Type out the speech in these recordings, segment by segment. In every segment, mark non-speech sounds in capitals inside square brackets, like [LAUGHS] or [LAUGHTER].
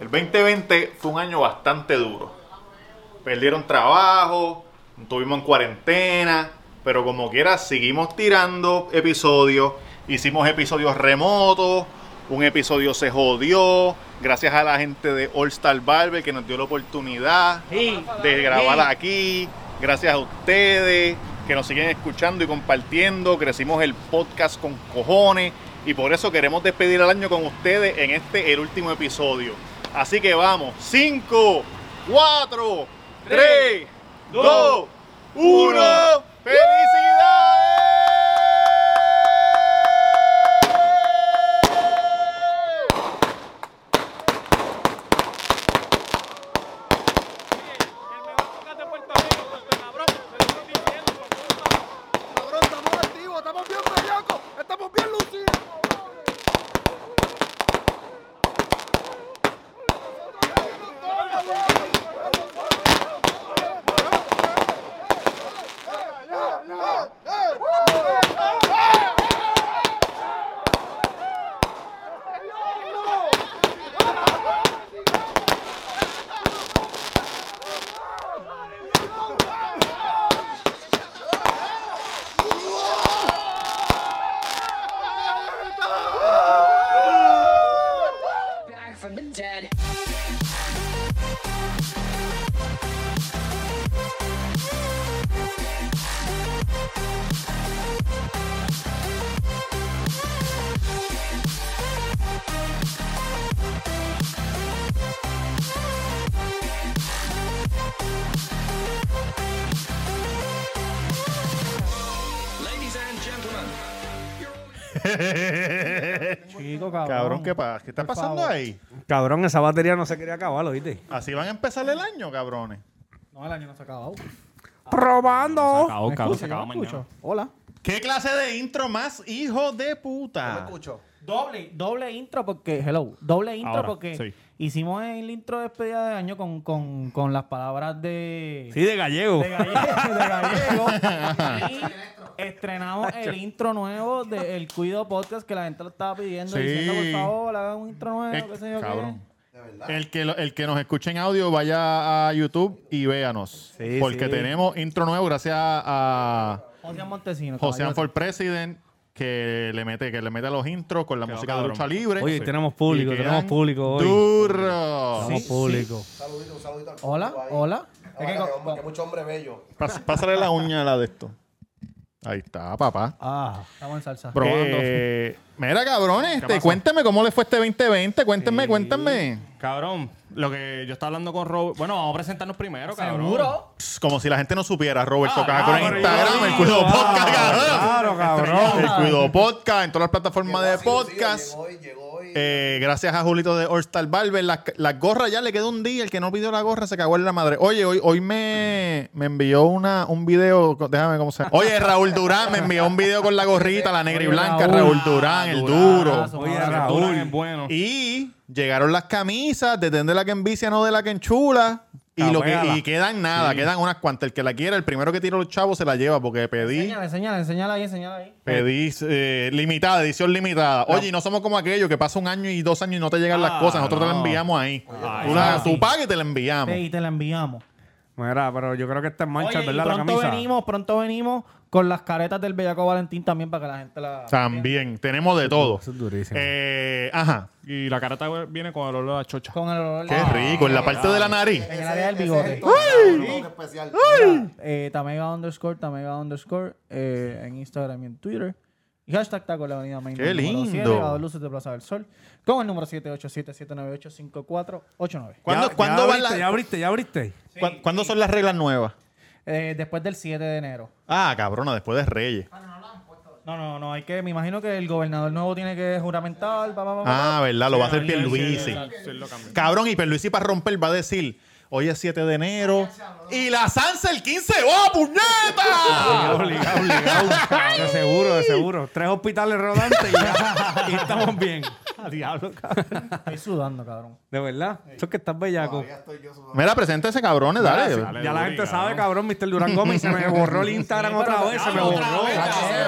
El 2020 fue un año bastante duro. Perdieron trabajo, estuvimos en cuarentena, pero como quiera seguimos tirando episodios. Hicimos episodios remotos, un episodio se jodió, gracias a la gente de All Star Barber que nos dio la oportunidad Sí, de grabar sí. aquí. Gracias a ustedes que nos siguen escuchando y compartiendo. Crecimos el podcast con cojones y por eso queremos despedir el año con ustedes en este, el último episodio. Así que vamos, 5, 4, 3, 2, 1. ¡Felicidades! [LAUGHS] Chico, cabrón. Cabrón, ¿qué pasa? ¿Qué está Por pasando favor. ahí? Cabrón, esa batería no se quería acabar, ¿oíste? Así van a empezar el año, cabrones. No, el año no se ha acabado. ¡Probando! Acabó, ¿Me cabrón, se acabó me mañana. Hola. ¿Qué clase de intro más hijo de puta? escucho. Doble, doble intro porque, hello, doble intro Ahora, porque sí. hicimos el intro de despedida de año con, con, con las palabras de, Sí, de gallego. de gallego. de gallego. [LAUGHS] y estrenamos [LAUGHS] el intro nuevo del Cuido Podcast que la gente lo estaba pidiendo Sí. diciendo, por favor, hagan un intro nuevo, Eh, qué sé yo qué. cabrón. El que, lo- el que nos escuche en audio, vaya a YouTube y véanos. Sí, porque sí. tenemos intro nuevo gracias a José Montesino. José for President, que le mete, que le mete a los intros con la Quedó música de lucha libre. Oye, Sí. tenemos público, tenemos público hoy. Duro. Tenemos Sí, público. Saludito, un saludito al Hola, hola. Es que que hombre- que mucho hombre bello. Pásale la uña a la de esto. Ahí está, papá. Ah, estamos en salsa. Probando. Eh, mira, cabrones, este, cuéntame cómo le fue este 2020. Cuéntenme, cuéntenme. Cabrón, lo que yo estaba hablando con Robert. Bueno, vamos a presentarnos primero, cabrón. ¿Seguro? Pss, Como si la gente no supiera. Robert Ah, en claro, Instagram, yo- el Cuido Ah, Podcast, cabrón. Claro, cabrón. El Cuido Podcast en todas las plataformas de así, podcast. Llegó hoy, llegó. Eh, gracias a Julito de All Star Barber. Las, las gorras ya le quedó un día. El que no pidió la gorra se cagó en la madre. Oye, hoy, hoy me, me envió una, un video. Déjame cómo se Oye, Raúl Durán me envió un video con la gorrita, la negra y blanca. Raúl. Raúl Durán, el duro. Oye, Raúl. Raúl. Durán es bueno. Y llegaron las camisas, de la que envicia, no de la que enchula. Y, lo que, Capela. y quedan nada, quedan unas cuantas. El que la quiera, el primero que tire los chavos se la lleva porque pedí. Enseñala, enseñala, enseñala ahí, enseñala ahí. Pedí eh, limitada, edición limitada. Oye, y no somos como aquello que pasa un año y dos años y no te llegan las Ah, cosas. Nosotros te la enviamos ahí. Ay, tú, la, ah, tú sí. pagas y te la enviamos. Sí, y te la enviamos. Mira, pero yo creo que está en mancha, Oye, y ¿verdad? La pronto camisa. venimos, pronto venimos con las caretas del Bellaco Valentín también para que la gente la... También, tenemos de todo. Eso es durísimo. Eh, ajá. Y la careta viene con el olor a chocha. Con el olor Qué rico. En la parte de la nariz. En el área del bigote. toque especial. Eh, Tamega underscore, Tamega underscore eh, en Instagram y en Twitter. Y hashtag taco la avenida Main. Qué lindo. 7, a dos luces de Plaza del Sol. Con el número 787-798-5489. ¿Cuándo, ya, ¿cuándo ya abriste, la- ya abriste, ya abriste. ¿Cuán- ¿Cuándo son las reglas nuevas? Eh, después del 7 de enero. Ah, cabrona, después de Reyes. No, no, no, hay que, me imagino que el gobernador nuevo tiene que juramentar. pa, pa, pa. Ah, ¿verdad? Lo va a hacer Pierluisi. Cabrón, y Pierluisi para romper va a decir, Hoy es 7 de enero. Y la Sansa el 15. ¡Oh, puñeta! [LAUGHS] Obligado, obligado. De seguro, de seguro. Tres hospitales rodantes y ya. y estamos bien. A diablo, cabrón. Estoy sudando, cabrón. De verdad. Eso es que estás bellaco. Mira, preséntese, cabrones, dale. Dale, Ya la gente cabrón. sabe, cabrón, Mr. Durán Gómez. Se me borró el Instagram otra vez. Se me borró.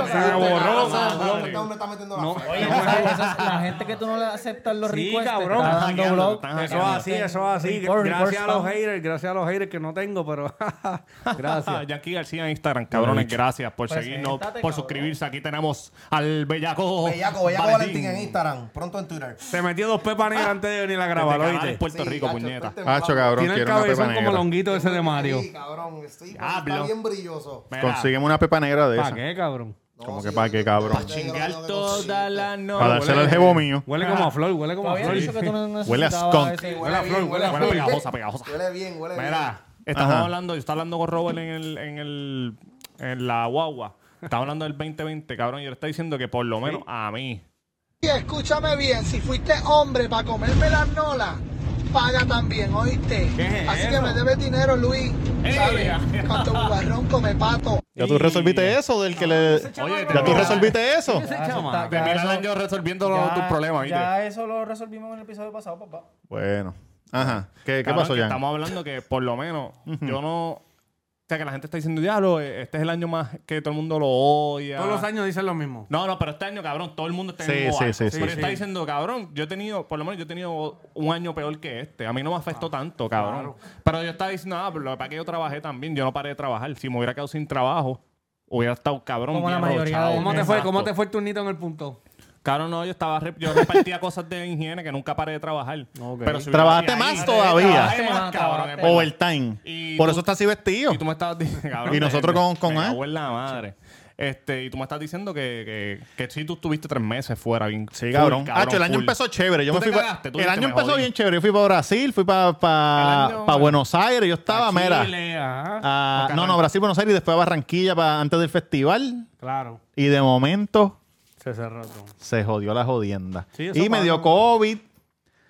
Se me borró. Este hombre está metiendo la. Oye, gente que tú no le aceptas los Sí, requests, te cabrón. Eso es así, eso es así. Gracias a los. Haters, gracias a los haters que no tengo, pero [LAUGHS] gracias. [LAUGHS] Jackie García en Instagram, cabrones, gracias por Preséntate, seguirnos, por cabrón. suscribirse. Aquí tenemos al bellaco. Bellaco, Bellaco Valentín en Instagram. Pronto en Twitter. Se metió dos pepas negras antes de venir a grabar, ¿oíste? Puerto Sí, Rico, gacho, puñeta. Hacho, cabrón, Tiene el quiero una pepa cabezón como negra. longuito ese de Mario. Sí, cabrón. Diablo. está bien brilloso. Mira, Consígueme una pepa negra de ¿Para esa. qué, cabrón? Como que para qué, cabrón. Pa' Chingar toda la noche. Para dársela al jevo mío. Huele como a flor, huele como a flor. Huele a skunk. Huele a flor, huele a flor. pegajosa, pegajosa. Huele bien, huele bien. Mira, estamos hablando, yo estaba hablando con Robert en el, en el, en la guagua. Estaba hablando del 2020, cabrón, y él está diciendo que por lo menos a mí. Y escúchame bien, si fuiste hombre para comerme las nolas, paga también, ¿oíste? ¿Qué es Así que me debes dinero, Luis. ¿Sabes? Canto bubarrón, [LAUGHS] come pato. ¿Ya tú resolviste eso del que le... Oye, ¿Ya tú resolviste eso? Ya, De ya mil al año resolviendo los- ya- tus problemas, ¿viste? Ya eso lo resolvimos en el episodio pasado, papá. Bueno. Ajá. ¿Qué, qué Cabrón, pasó, que Jan? Estamos hablando que por lo menos yo no. Sea, que la gente está diciendo, diablo, eh, este es el año más que todo el mundo lo odia. Todos los años dicen lo mismo. No, no, pero este año, cabrón, todo el mundo está en Sí, el mismo sí, barco. sí, sí, Pero sí. está diciendo, cabrón, yo he tenido, por lo menos yo he tenido un año peor que este. A mí no me afectó tanto, cabrón. Pero yo estaba diciendo, ah, pero para que yo trabajé también, yo no paré de trabajar. Si me hubiera quedado sin trabajo, hubiera estado cabrón. Como la mayoría de- ¿Cómo te fue? Exacto. ¿Cómo te fue el turnito en el punto? Cabrón, no, yo estaba rep- yo repartía cosas de higiene que nunca paré de trabajar. Ok. Pero si ¿Trabajaste ahí- más todavía? Más, Trabajaste cabrón. más. verdad. Overtime. Y Por tú- eso está así vestido. Y tú me estabas diciendo, cabrón, Y nosotros con- con me la madre. Este, y tú me estás diciendo que, que, que sí tú estuviste tres meses fuera bien. Sí, full, cabrón. Hacho, el año full. empezó chévere. Yo Tú me te fui pa- cagaste, tú el año empezó jodí. bien chévere. Yo fui para Brasil, fui para año- Buenos Aires. Yo estaba, A mira. Chile, ajá. ah, Ok, no, no. Brasil, Buenos Aires y después a Barranquilla pa- antes del festival. Claro. Y de momento Se cerró todo. se jodió la jodienda. Sí, eso y me pasa. dio COVID.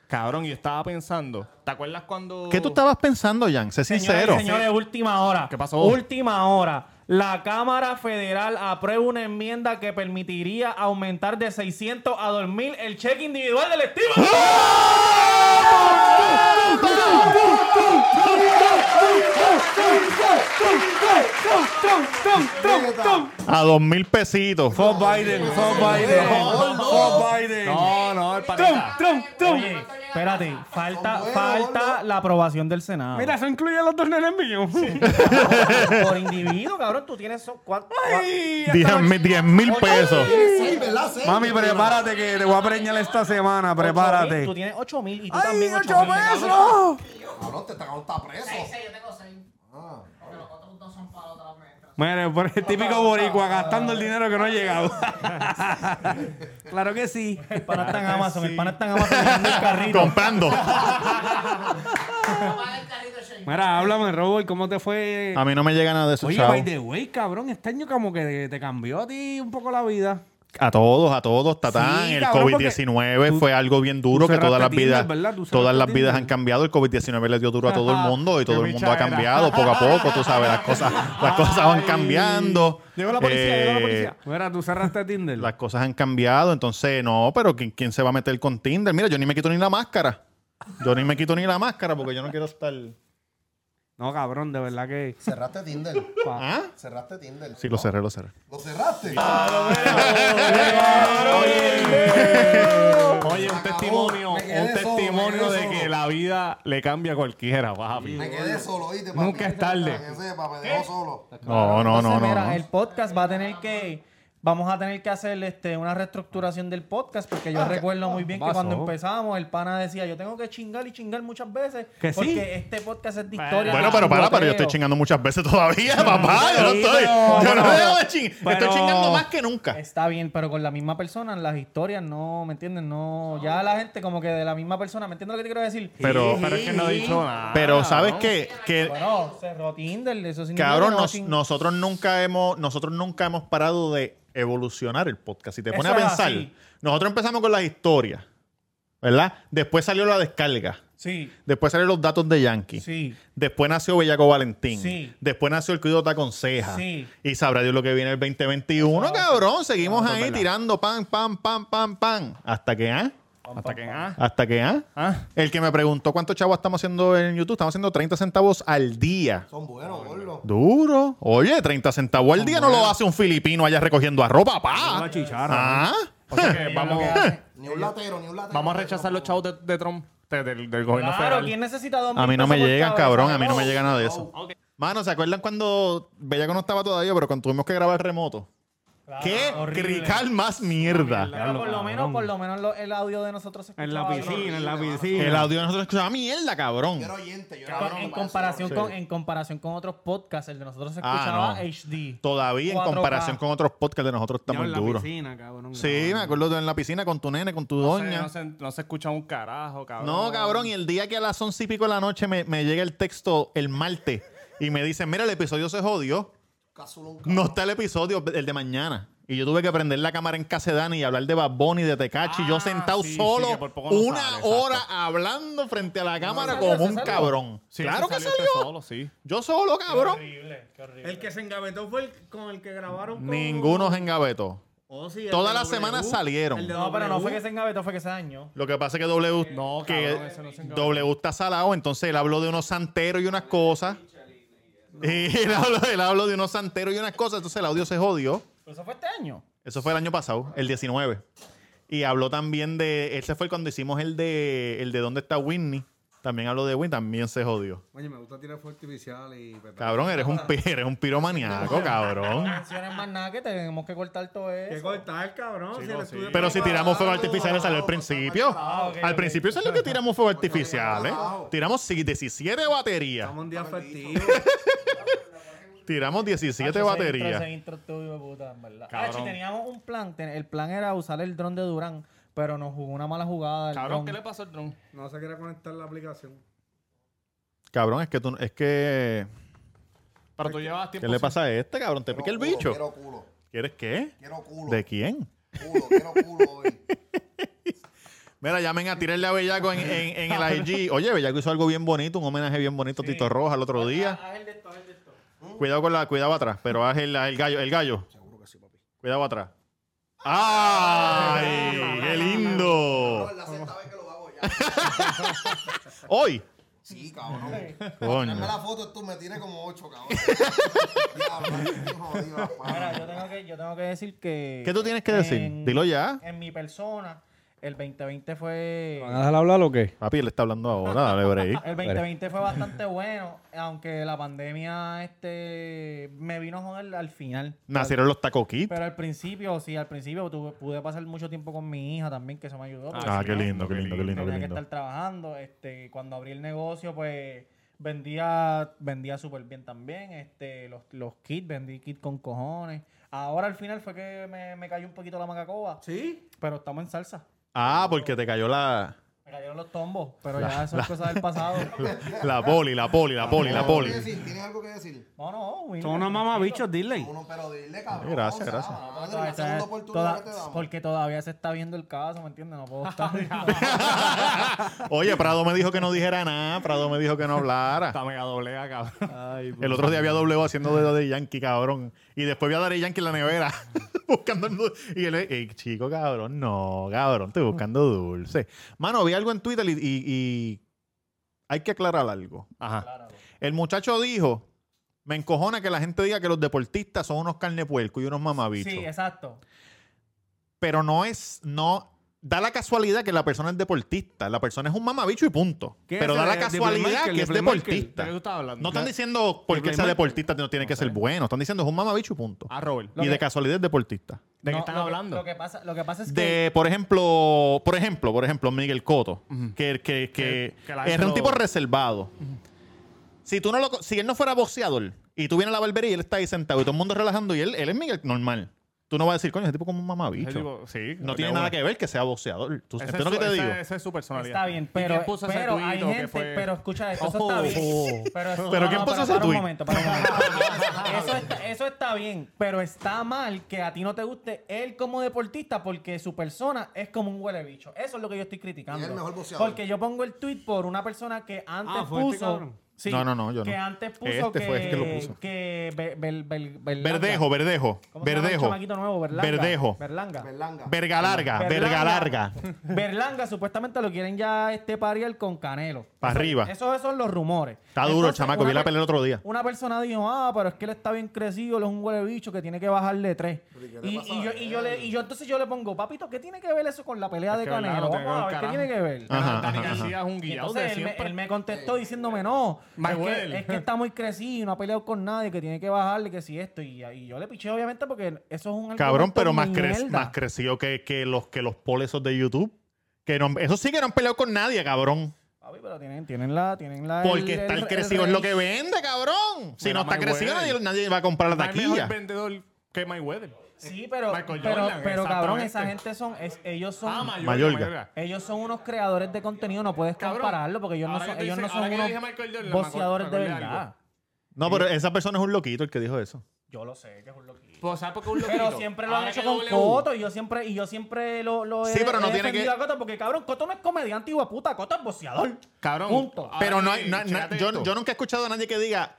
Cabrón, y estaba pensando. ¿Te acuerdas cuando. ¿Qué tú estabas pensando, Jan? Sé Señores, sincero. Señores, última hora. ¿Qué pasó? Última hora. La Cámara Federal aprueba una enmienda que permitiría aumentar de 600 a 2000 el cheque individual del estilo. A dos mil pesitos. Fuck Biden, fuck Biden, fuck Biden. No, el panita. Trump, Trump. Oye, espérate, falta, falta la aprobación del Senado. Mira, eso incluye a los dos nenes míos. [LAUGHS] por individuo, cabrón, tú tienes so- ¿cuánto? Ay, Diez mil- diez mil pesos. Seis. Mami, prepárate que te voy a preñar esta semana, prepárate. Tú tienes 8 mil y tú ¡Ay, también ocho 8 mil. pesos! Cabrón, te está preso. Mira, por el típico boricua gastando el dinero que no ha llegado. [LAUGHS] claro que sí. El pana está en Amazon, el pana está en Amazon mirando el carrito. Comprando. Mira, háblame, Robert, ¿cómo te fue? A mí no me llega nada de eso, Oye, chavo. by the way, cabrón, este año como que te cambió a ti un poco la vida. A todos, a todos, Tatán. Sí, el cabrón, COVID-19 porque tú- fue algo bien duro que todas las vidas, todas las vidas han cambiado. El COVID-19 le dio duro a todo el mundo y todo el mundo ha cambiado poco a poco. Tú sabes, las cosas, las cosas van cambiando. Llegó la policía, llegó la Eh, policía. Mira, tú cerraste Tinder. Las cosas han cambiado, entonces no, pero ¿quién, quién se va a meter con Tinder? Mira, yo ni me quito ni la máscara. Yo ni me quito ni la máscara porque yo no quiero estar. No, cabrón, de verdad que. Cerraste Tinder. [LAUGHS] ¿Ah? Cerraste Tinder. Sí, lo cerré, lo cerré. ¿Lo cerraste? Oye, un acabó. testimonio, un solo, testimonio de que la vida le cambia a cualquiera, papi. Me quedé solo, ¿oíste, papi? Nunca es tarde. Para que sepa, me dejó solo. No, no, no, Entonces, no. mira, no. el podcast va a tener que. Vamos a tener que hacer este, una reestructuración del podcast porque yo recuerdo muy bien que cuando empezamos el pana decía yo tengo que chingar y chingar muchas veces ¿Que sí? porque este podcast es de historia. Bueno, pero para, pero yo estoy chingando muchas veces [LAUGHS] todavía, papá. Yo no estoy. pero- Yo no pero- dejo de chingar. Estoy chingando más que nunca. Está bien, pero con la misma persona, las historias no, ¿me entiendes? No, ya la gente como que de la misma persona, ¿me entiendes lo que te quiero decir? Pero, Pero es que no he dicho nada. pero ¿sabes ¿no? qué? Que, Bueno, cerró Tinder, eso significa cabrón, que no nos- nosotros nunca hemos, nosotros nunca hemos parado de evolucionar el podcast. Si te pones Eso a es pensar, así. nosotros empezamos con las historias. ¿verdad? Después salió la descarga. Sí, Después salieron los datos de Yankee. sí. Después nació Bellaco Valentín. Sí. Después nació el Cuido Taconceja. Sí. Y sabrá Dios lo que viene el 2021, cabrón. Seguimos ahí verdad. tirando pan, pan, pan, pan, pan. Hasta que, ¿ah? Hasta que, ah, Hasta que, ¿ah? ah. El que me preguntó cuántos chavos estamos haciendo en YouTube, estamos haciendo 30 centavos al día. Son buenos, gordo. Duro. Oye, 30 centavos al día no lo hace un filipino allá recogiendo arroz, papá. Una chicharra. Ah. O sea que [LAUGHS] vamos, Ni un latero, ni un latero. vamos a rechazar los chavos de, de Trump, de- del, del gobierno Claro, federal. ¿quién necesita dos A mí no me pesos por llegan, cabeza? cabrón. A mí no me llega nada de eso. Mano, ¿se acuerdan cuando Bellaco no estaba todavía, pero cuando tuvimos que grabar remoto? Claro, ¿Qué horrible. crical más mierda? Pero por lo menos, por lo menos lo- el audio de nosotros se En la escuchaba piscina, en la horrible, piscina. El audio de nosotros escuchaba mierda, cabrón. Yo era oyente, yo bien. era Con- en comparación sí. con en comparación con otros podcasts, el de nosotros se Ah, escuchaba no. HD. Todavía en 4K. comparación con otros podcasts de nosotros está Ya muy en la duro. piscina, cabrón. Sí, me acuerdo de en la piscina con tu nene, con tu No se, doña. no, se, no se escucha un carajo, cabrón. No, cabrón, y el día que a las once y pico de la noche me, me llega el texto el martes y me dicen, mira, el episodio se jodió. No está el episodio, el de mañana. Y yo tuve que prender la cámara en casa de Dani y hablar de Bad Bunny, de Tecachi. yo Ah, sentado sí, solo una sale, exacto. hora hablando frente a la cámara salió, como un salió. cabrón. Sí, claro que salió salió. este solo, sí. Yo solo, cabrón. Horrible, qué horrible. El que se engavetó fue el con el que grabaron con... Ninguno se engavetó. Oh, sí, Todas las semanas salieron. El de No, pero no fue que se engavetó, fue que se dañó. Lo que pasa es que W, No, que cabrón, no. W está salado, entonces él habló de unos santeros y unas cosas. [LAUGHS] Y él habló, él habló de unos santeros y unas cosas, entonces el audio se jodió. Pero eso fue este año. Eso fue el año pasado, el 19. Y habló también de. Ese fue cuando hicimos el de el de dónde está Whitney. También habló de Whitney, también se jodió. Oye, me gusta tirar fuego artificial y... Cabrón, eres un, pi- eres un piromaniaco, No cabrón. menciones más nada que tenemos que cortar todo eso. ¿Qué cortar, cabrón? si el estudio Pero si tiramos fuegos Abajo, artificiales salió al principio. Ah, ok, Al ok. principio salió que tiramos fuegos artificiales. abajo. Tiramos sí, 17 baterías. Estamos un día festivo. Tiramos 17 Hacho, ese intro- baterías. Ese intro estuvo hijo de puta, en verdad. Cabrón. Hacho, teníamos un plan. ten- el plan era usar el dron de Durán, pero nos jugó una mala jugada. el Cabrón. ¿qué le pasó al dron? No se quiere conectar la aplicación. Cabrón, es que tú, es que. Pero tú llevas tiempo. ¿Qué le sin- pasa a este, cabrón? ¿Te pica el bicho? Quiero culo, ¿Quieres qué? quiero culo. ¿De quién? Culo, quiero culo hoy. [LAUGHS] Mira, llamen a tirarle a Bellaco en, en, en el IG. Oye, Bellaco hizo algo bien bonito, un homenaje bien bonito a Tito Roja el otro día. Haz el de esto, haz el de esto. Cuidado con la, cuidado atrás, pero haz el, haz el gallo, el gallo. Seguro que sí, papi. Cuidado atrás. ¡Ay! ¡Qué lindo! la sexta vez que lo hago ya. Hoy. Sí, cabrón. Coño. Dame la foto, tú me tienes como ocho, cabrón. [LAUGHS] Diablo, jodido, papá. Mira, yo tengo que, yo tengo que decir que. ¿Qué tú tienes que decir? en- Dilo ya. En mi persona, el 2020 fue. ¿Van a dejar hablar o qué? Papi, él está hablando ahora, dale break. [LAUGHS] El 2020 fue bastante bueno, aunque la pandemia este me vino a joder al final. Nacieron los taco kits. Pero al principio, sí, al principio tuve- pude pasar mucho tiempo con mi hija también, que eso me ayudó. Ah, qué lindo, qué lindo, qué lindo, qué Tenía que lindo. estar trabajando. Este, cuando abrí el negocio, pues vendía, vendía súper bien también. Este, los, los kits, vendí kits con cojones. Ahora al final fue que me, me cayó un poquito la macacoba. ¿Sí? Pero estamos en salsa. Ah, porque te cayó la, cayeron los tombos, pero ya eso es cosa del pasado. [LAUGHS] la poli, la poli, la poli, la poli. ¿Tienes algo que decir? No, no, Winnie, Son unos mamabichos, dile. Uno, pero dile, cabrón. Gracias, gracias. madre, Toda- la segunda toda- oportunidad que te toda- damos. porque todavía se está viendo el caso, ¿me entiendes? No puedo estar. [LAUGHS] [LAUGHS] Oye, Prado me dijo que no dijera nada. Prado me dijo que no hablara. Está mega doblea, cabrón. El otro día había dobleo haciendo dedo de Yankee, cabrón. Y después vi a Daddy Yankee en la nevera buscando el dulce. Y él, ey, chico, cabrón, no, cabrón, estoy buscando dulce. Mano, vi algo en Twitter y, y- y hay que aclarar algo. Ajá. El muchacho dijo, me encojona que la gente diga que los deportistas son unos carne puerco y unos mamabichos. sí, exacto. Pero no es, no, da la casualidad que la persona es deportista. La persona es un mamabicho y punto. ¿Qué Pero da la casualidad que es deportista. ¿De qué? No están diciendo porque sea Playmaker. deportista no tiene que ser bueno. Están diciendo es un mamabicho y punto. Ah, Robert. y de casualidad es deportista. ¿De qué están hablando? Lo que pasa, lo que pasa es que. De, por ejemplo, por ejemplo, por ejemplo, Miguel Coto, que, que, es un tipo reservado. Si tú no lo, si él no fuera boxeador y tú vienes a la barbería y él está ahí sentado y todo el mundo relajando y él, él es Miguel normal. Tú no vas a decir, coño, ese tipo como un mamabicho. tipo- sí, no tiene una. nada que ver que sea boxeador. ¿Tú entiendes lo que te digo? Esa es su personalidad. Está bien, ¿Y pero, pero hay gente, fue? pero escucha esto, eso Oh. está bien. Pero, eso- ¿Pero no, quién puso para- ese para un momento, para un momento. Eso está, eso está bien, pero está mal que a ti no te guste él como deportista porque su persona es como un huele bicho. Eso es lo que yo estoy criticando. Y es el mejor boxeador. Porque yo pongo el tweet por una persona que antes Ah, ¿fue este puso... Sí, No, no, no, yo que no. antes puso Este que, fue el que lo puso. que Be- Bel- Bel- Berlanga- Verdejo, verdejo, ¿Cómo se llama el verdejo. chamaquito nuevo? Berlanga. Verdejo. Berlanga. Berlanga. Verga larga, verga larga. [LAUGHS] Berlanga supuestamente lo quieren ya este pariel con Canelo. Pa' Eso- arriba. Esos son los rumores. Está duro chamaco, vi la pelea el otro día. Una persona dijo, ah, pero es que él está bien crecido, él es un huele bicho que tiene que bajarle tres. ¿y yo, y, yo le- y yo entonces yo le pongo, papito, ¿qué tiene que ver eso con la pelea de que Canelo? Vamos a que ver, ¿qué tiene que ver? Ajá, Dani García es un de siempre. él me contestó diciéndome, no, es que, es que está muy crecido, no ha peleado con nadie, que tiene que bajarle, que si esto. Y, y yo le piché obviamente porque eso es un Cabrón, pero más, cre- más crecido que, que los que los polesos de YouTube. Que no, eso sí que no han peleado con nadie, cabrón. Papi, pero tienen, tienen la, tienen la. Porque está el crecido, es lo que vende, cabrón. Si Mira, no está crecido, nadie, nadie va a comprar la hay mejor taquilla. vendedor que Mayweather. Sí, pero, Michael pero, Jordan, pero cabrón, esa gente son, es- ellos son, Ah, Mayorga. Mayorga. Mayorga. ellos son unos creadores de contenido, no puedes Cabrón, compararlo porque ellos no ahora son, tú ellos no dices- son ahora que yo unos dije Michael Jordan, me acuerdo- boxeadores de verdad. algo. No, pero esa persona es un loquito el que dijo eso. Yo lo sé, que es un loquito. Pues, ¿sabes por qué un Pero loquito? siempre lo han Ahora hecho que con W, Coto y yo siempre, y yo siempre lo, lo he, Sí, pero no he tiene defendido que- a Coto porque cabrón, Coto no es comediante hijo de puta, Coto es boxeador. Cabrón. Punto. ahora Pero no que- hay, no- no- chécate yo, esto. yo nunca he escuchado a nadie que diga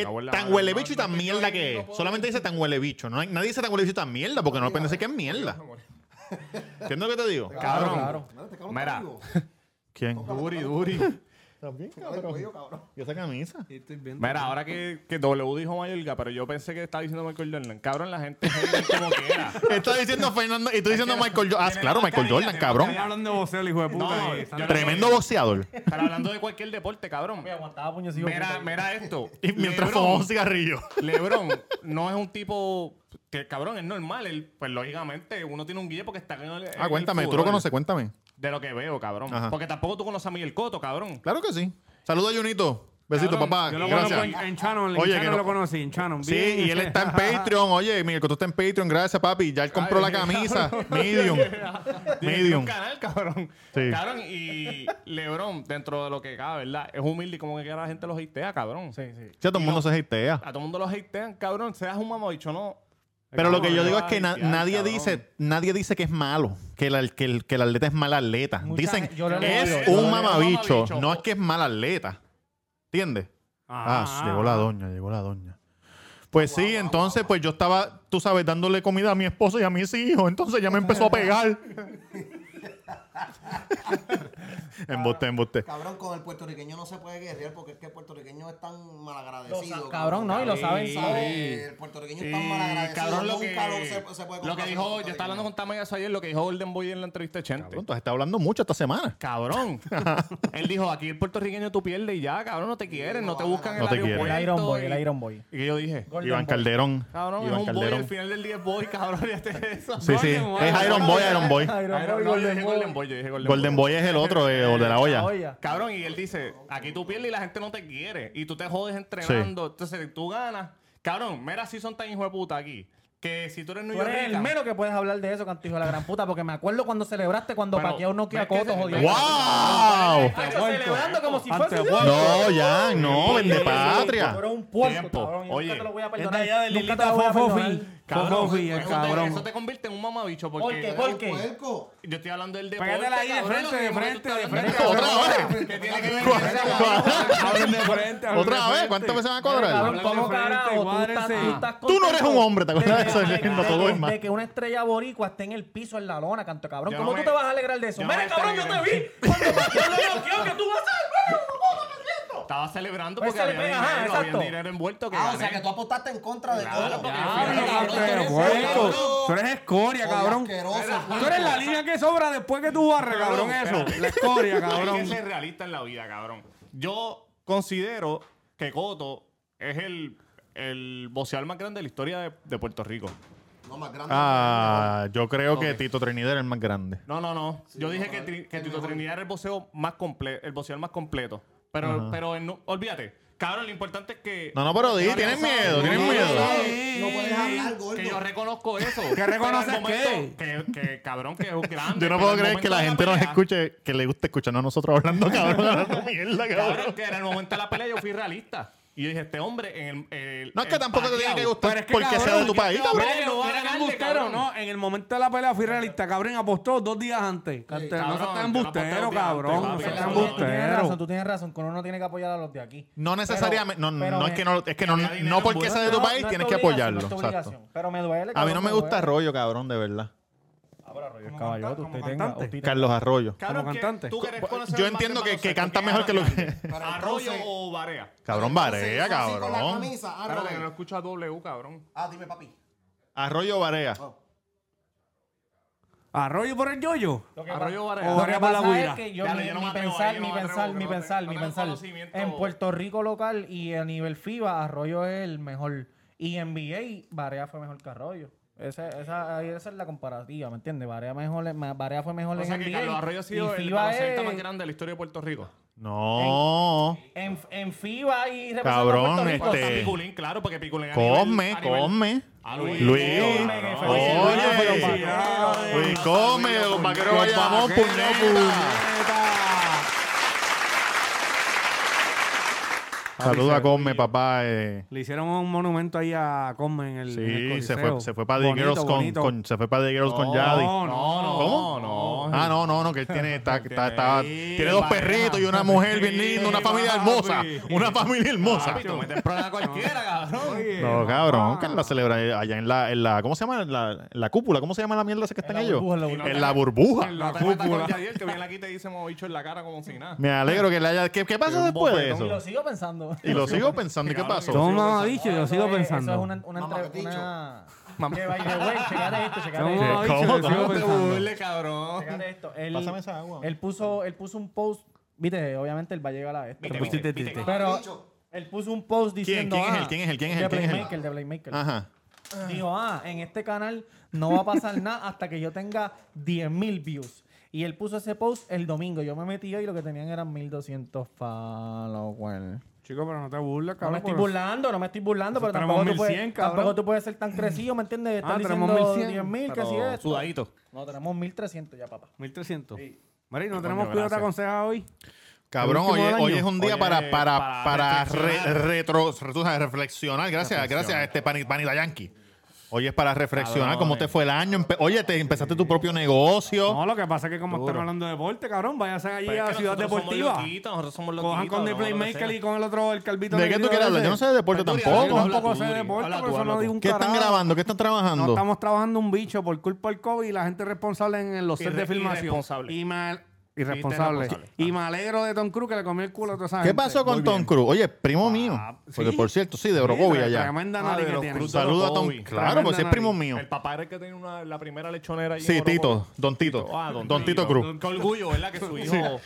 es Me abuela, tan huele no, bicho y tan no, mierda no, que no es. Solamente dice tan huele bicho. No hay- nadie dice tan huele bicho y tan mierda porque no decir que es mierda. [LAUGHS] ¿Entiendes lo que te digo? Cabrón. Claro. Mira. ¿Quién? Duri, duri. [LAUGHS] El cuello, cabrón. ¿Y esa camisa? Estoy. Mira, ahora que, que W dijo Mayorga, pero yo pensé que estaba diciendo Michael Jordan. Cabrón, la gente es como quiera. [LAUGHS] Está diciendo Fernando y tú diciendo Michael Jordan. Ah, claro, la Michael Jordan, cabrón. Están hablando de voceo, hijo de puta. Tremendo boxeador. Pero hablando de cualquier deporte, cabrón. Me aguantaba puñecillo. Mira, mira esto. [LAUGHS] Y mientras fumaba un cigarrillo. LeBron no es un tipo que, cabrón, es normal. Él, pues, lógicamente, uno tiene un guille porque está en el. Ah, el cuéntame, tú lo conoces, cuéntame. De lo que veo, cabrón. Ajá. Porque tampoco tú conoces a Miguel Coto, cabrón. Claro que sí. Saludos a Junito. Besito, Cabrón, papá. Yo lo conozco Gracias. en, en Channel. Oye, en que no- lo conocí, en Channel. Sí, Bien, y él está en Patreon. Oye, Miguel Cotto está en Patreon. Gracias, papi. Ya él compró la camisa. [LAUGHS] Medium. Tiene Medium. un canal, cabrón. Sí. Cabrón, y LeBron, dentro de lo que cabe, ¿verdad? Es humilde y como que la gente los hatea, cabrón. Sí, sí. Sí, a todo el mundo se hatea. A todo el mundo los hatean, cabrón. Seas un mamabicho, no. Pero lo que yo digo es que na- nadie cabrón. dice nadie dice que es malo, que el, que el, que el atleta es mal atleta. Mucha Dicen, yo lo he es leído, yo lo he un leído. mamabicho, Mamabicho. no es que es mal atleta. ¿Entiendes? Ah, llegó la doña, llegó la doña. Pues sí, entonces pues yo estaba, tú sabes, dándole comida a mi esposa y a mis hijos, entonces ya me empezó a pegar. [LAUGHS] [LAUGHS] embuste, embuste. Cabrón, con el puertorriqueño no se puede guerrear porque es que el puertorriqueño es tan malagradecido. sa- cabrón, no, y lo saben Sí, todos. El puertorriqueño es tan malagradecido. cabrón, lo que, se, se puede lo que dijo, yo estaba hablando con Tama eso ayer, lo que dijo Golden Boy en la entrevista de Chente. Cabrón, tú has estado hablando mucho esta semana. Cabrón. [LAUGHS] Él dijo, aquí el puertorriqueño tú pierdes y ya, cabrón, no te quieren, no te buscan No el te. El Iron Boy, y- el Iron Boy. Y que yo dije, Golden Iván Boy. Calderón. cabrón, Iván es un boy, Calderón. al final del día [LAUGHS] es boy, cabrón, ya te eso. Sí, sí. Es Iron Boy, Iron Boy. Iron Boy, Golden Boy. Golden Boy, yo dije Golden, Golden Boy es el otro, eh, [LAUGHS] o de la olla. Cabrón, y él dice, aquí tú pierdes y la gente no te quiere. Y tú te jodes entrenando. Entonces tú ganas. Cabrón, mira si son tan hijo de puta aquí. Que si tú eres New Tú eres el York. menos que puedes hablar de eso, canto hijo de la gran puta, porque me acuerdo cuando celebraste cuando Bueno, Paquiao no queda ves que Coto, se- jodido. ¡Wow! Celebrando como si fuese No, ya, no, vende Tú patria. eres un puerco, Tiempo. cabrón. y Oye, nunca te lo voy a Es perdonar. de allá de Nunca Lilita te lo voy a perdonar. Cabrón, Fofofi, el eso, te, cabrón. eso te convierte en un mamabicho porque ¿Por qué? ¿Por qué? puerco. yo estoy hablando del deporte. Pégatela ahí de cabrón, frente, de lo que tú frente, estás de hablando frente. Otra vez. ¿Qué tiene que ver ¿Cuál- con eso? cuál- Hablen de frente. hablen Otra vez, frente. ¿cuántas veces van a Cabrón? Habla ¿cómo frente, carajo tú estás, cuádrense. tú estás Tú no eres un hombre, ¿te acuerdas de eso? que- de todo que- más. De que una estrella boricua esté en el piso en la lona, canto cabrón. Yo ¿Cómo no tú me- te vas a alegrar de eso? yo Mira, me cabrón, yo te vi cuando lo que tú vas a Estaba celebrando Pues porque había dinero, había exacto. dinero envuelto que Ah, o sea que tú apostaste en contra de todo. tú eres escoria, cabrón. Tú eres la línea que sobra después que tú barres, cabrón, eso. La escoria, [LAUGHS] Hay cabrón. que ser realista en la vida, cabrón. Yo considero que Coto es el, el boxeador más grande de la historia de, de Puerto Rico. No, más grande. Ah, yo creo que. Tito Trinidad era el más grande. No, no, no. Yo dije que, Tri- que Tito Trinidad era el boxeo más completo, el boxeador más completo. Pero, pero en- no- olvídate. Cabrón, lo importante es que. No, no, pero di, tienes miedo, tienes No, miedo. no, No puedes hablar, gordo. Que yo reconozco eso. [LAUGHS] ¿Qué Pero reconoces momento Que, que, cabrón, que es un grande. Yo no pero puedo creer que la gente nos pelea- escuche, que le guste escucharnos a nosotros hablando, cabrón, [LAUGHS] hablando mierda, Cabrón, cabrón. que en el momento de la pelea yo fui realista. Y yo dije, este hombre en el. el- No es que tampoco te tiene que gustar Pero es que, porque sea de tu país, cabrón. No va a ganar embustero, no. En el momento de la pelea fui realista, cabrón. Apostó dos días antes. Cante- no cabrón, seas tan embustero, cabrón. No seas tan cabrón. Tú tienes razón, embustero. tú tienes razón, que uno no tiene que apoyar a los de aquí. No necesariamente, no, pero no es que no, es que no, no porque sea de tu país tienes tu que apoyarlo. no es tu exacto. obligación, Pero me duele. A mí no me gusta Arroyo, cabrón, de verdad. Es Como caballote, canta- usted como tenga- cantante. usted tenga- Carlos Arroyo. Como que cantante. tú que eres conocedor Yo más entiendo que, que baloncesto, canta ¿quién mejor que lo que. [LAUGHS] Pero Arroyo entonces- o Barea. Cabrón, entonces, Barea, así con la cabrón. camisa, Espérate, que no Arroyo. escucho a W, cabrón. Ah, dime, papi. Arroyo Barea. Arroyo por el yoyo. Arroyo Barea. O Lo Barea que por la pasa guira. es que yo, Ya, mi, yo no mi me atrevo pensar, ahí, yo no mi me pensar, mi no- pensar, mi pensar. conocimiento. En Puerto Rico local y a nivel FIBA, Arroyo es el mejor. Y en NBA, Barea fue mejor que Arroyo. Esa, esa, ahí esa es la comparativa, ¿me entiendes? Mejor, Barea fue mejor O en sea que NBA. Carlos Arroyo ha sido el baloncelista es- más grande de la historia de Puerto Rico. No. En, en FIBA y a Cabrón, Puerto Rico. este- Está Piculín, claro, porque Piculín a nivel- Come, a nivel- come. Ah, Luis. Oye. Luis, come. Los vaqueros. Saluda a Come, papá. eh. Le hicieron un monumento ahí a Conme en el, en el Sí, se fue, se fue para The Bonito, Girls con, bonito. con- se fue para The Girls con Yadi. No, no, no. ¿Cómo? No, Ah, no, no, no, que él tiene, está, está- está- Sí, tiene dos pareja. perritos y una mujer bien linda, una Sí, familia papi. hermosa, una familia hermosa. Papi, tú metes problema a cualquiera, cabrón. Oye, No, cabrón, que él la celebra allá en la, en la ¿cómo se llama? En la, en la cúpula, ¿cómo se llama la mierda esa que están la ellos? burbuja, en la burbuja. En la burbuja. No te metas con Yadiel, que viene aquí y te dice bicho en la cara como si nada. Me alegro que le haya... ¿Qué, qué pasó después de. Y lo eso? sigo pensando. Y lo sigo pensando, ¿y [LAUGHS] qué pasó? Somos mamabichos, yo sigo Eso es- pensando. Eso es una, una, Mamá, entre- ¿qué dicho? Una... Que by the way, checate esto, checate esto. ¿Cómo? ¿Cómo te burles, cabrón. Checate esto. Él, Pásame esa agua. Él puso, él puso un post, viste, obviamente él va a llegar a esto. Viste, pero- viste, viste. Pero él puso un post diciendo. quién es ah, él? ¿Quién es él? ¿Quién es él? De ¿Quién es él? Playmaker, de Playmaker. Ajá. Dijo, ah, en este canal no va a pasar nada hasta que yo tenga 10.000 views. Y él puso ese post el domingo. Yo me metí y lo que tenían eran 1.200 followers. Chico, pero no te burles, No cabrón. me estoy burlando, no me estoy burlando, pero tampoco tú, puedes, 1100, cabrón. tampoco tú puedes ser tan crecido, ¿me entiendes? [CLEARS THROAT] Ah, tenemos diciendo 1100, 10.000, que si es. sudadito. No, tenemos 1.300 ya, papá. 1300. Mari, ¿no tenemos cuidado te gracias. aconseja hoy? Cabrón, hoy, hoy es un día Hoy para, para, para para re- reflexionar. retro, tú sabes, reflexionar. Gracias, gracias a este pani- Panita Yankee. Hoy es para reflexionar Cabrón, cómo te fue el año. Empe- Oye, te empezaste tu propio negocio. No, lo que pasa es que como Duro. están hablando de deporte, cabrón, váyanse allí Pero es a que Ciudad nosotros somos Deportiva. loquitos, Nosotros somos Cojan loquitos, con The no, lo que Playmaker sea. y con el otro, el calvito ¿De qué tú quieres hablar? Yo no sé de deporte Pero tú, Yo tampoco. Sé de deporte, Habla por tú, eso no digo un ¿Qué están carajo. grabando? ¿Qué están No trabajando? estamos trabajando un bicho por culpa del COVID y la gente responsable en los sets de Irre- filmación. irresponsable. Y me, irresponsable. irresponsable. Y me alegro de Tom Cruise que le comió el culo a toda esa ¿Qué gente. pasó con Muy Tom bien. Cruise? Oye, primo mío. Ah, Porque, sí. por cierto, sí, de tre- allá. Tremenda Ah, nariz que tiene. Cruz. Saluda a Tom. Orocovi. Claro, pues sí es primo mío. El papá era el que tenía una, la primera lechonera. allí Sí, en Tito. Don Tito. Ah, Don Tito Cruz. Qué orgullo, ¿verdad? Que su hijo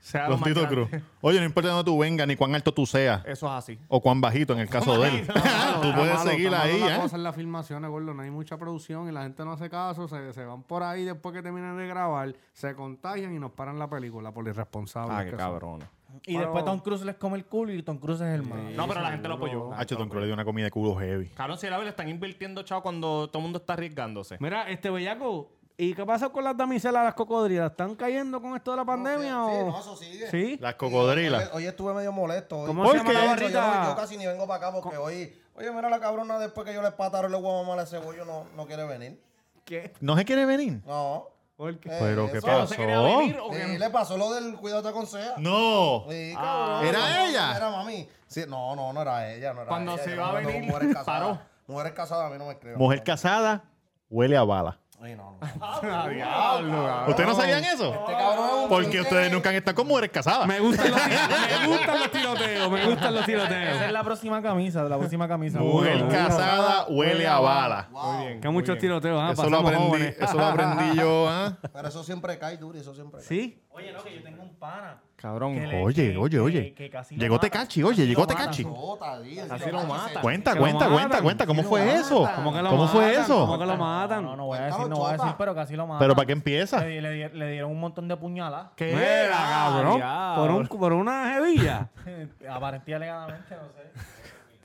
sea Don Tito. Cruz. Oye, no importa dónde tú vengas, ni cuán alto tú seas. Eso es así. O cuán bajito en el caso de él. tú puedes malo, seguir ahí, ¿eh? cosa en las filmaciones, gordo. No hay mucha producción y la gente no hace caso. Se, se van por ahí después que terminan de grabar, se contagian y nos paran la película por irresponsables. Ah, qué que son. cabrón. Y después Tom Cruise les come el culo y Tom Cruise es el malo. No, pero la gente lo apoyó. Hacho, Tom Cruise le dio una comida de culo heavy. Cabrón, si la le están invirtiendo, chavo, cuando todo el mundo está arriesgándose. Mira, este bellaco, ¿y qué pasa con las damiselas, las cocodrilas? ¿Están cayendo con esto de la pandemia Sí, o...? no, eso sigue. ¿Sí? Las cocodrilas. Hoy, hoy estuve medio molesto. Hoy. ¿Cómo ¿Por se llama qué? la Yo, barrita? no- yo casi ni vengo para acá porque hoy... Oye, mira la cabrona después que yo le pataron el huevo mal a ese bollo no, no quiere venir. ¿Qué? ¿No se quiere venir? No. ¿Por qué? Eh, ¿Pero qué eso- ¿No venir pasó? o Sí, le pasó lo del cuidado te aconseja. No. Sí, cabrón. ¿Era No, ella? Era mami. Sí, no, no, no era ella. No era Cuando ella. se iba a venir, toco mujeres casadas. paró. Mujeres casadas a mí no me escriben. Mujer casada huele a bala. Sí, no, no. [LAUGHS] [LAUGHS] ¿Ustedes no sabían eso? Este cabrón es un Porque ustedes nunca han estado con mujeres casadas. Me gustan los, [LAUGHS] me gustan los tiroteos, me gustan los Esa es tiroteos. la próxima camisa, la próxima camisa. Mujer casada huele a bala. Wow. Que muchos tiroteos, ¿ah? Eso lo aprendí, jóvenes. eso lo aprendí yo, ¿ah? Pero eso siempre cae, Duri, eso siempre cae. ¿Sí? Oye, no, que yo tengo un pana Cabrón. que le- Oye, que- oye, que- oye. que casi lo Llegó Tecachi, oye, llegó lo mata. Tecachi. Así lo Cuenta, Que lo cuenta, cuenta, matan. cuenta. ¿Cómo fue eso? matan. ¿Cómo que lo ¿Cómo fue matan? eso? ¿Cómo que lo matan? No, no voy a decir, no voy a decir, pero casi lo matan. ¿Pero para qué empieza? Le, le di- le dieron un montón de puñaladas. ¿Qué? Ah, cabrón. Por, un, por una jevilla. [LAUGHS] Aparentemente alegadamente, no sé.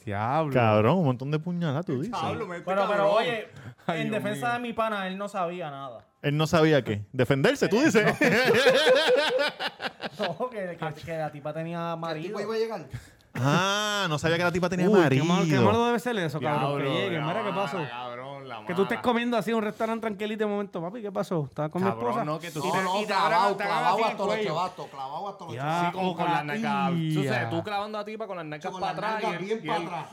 Diablo. Cabrón, un montón de puñaladas, tú dices. Pablo, me Pero, pero oye, Ay, en Dios defensa mío. de mi pana, él no sabía nada. Él no sabía qué. Defenderse, tú dices. [LAUGHS] No, que, que, que la tipa tenía ¿El marido. tipo iba a llegar? Ah, no sabía que la tipa tenía Uy, qué marido. malo, qué malo debe ser eso, cabrón. Diablo, que llegue, mira qué pasó. mala, cabrón, la Que tú estés comiendo así en un restaurante tranquilito de momento, papi, ¿qué pasó? ¿Estabas con mi Cabrón, esposa? no, que tú No, no, y te agarran- clavado, clavado hasta los chavatos, clavado hasta los chavatos. Sí, como con las nalgas. Tú Ya. sabes, tú clavando a tipa con las para atrás. bien para atrás.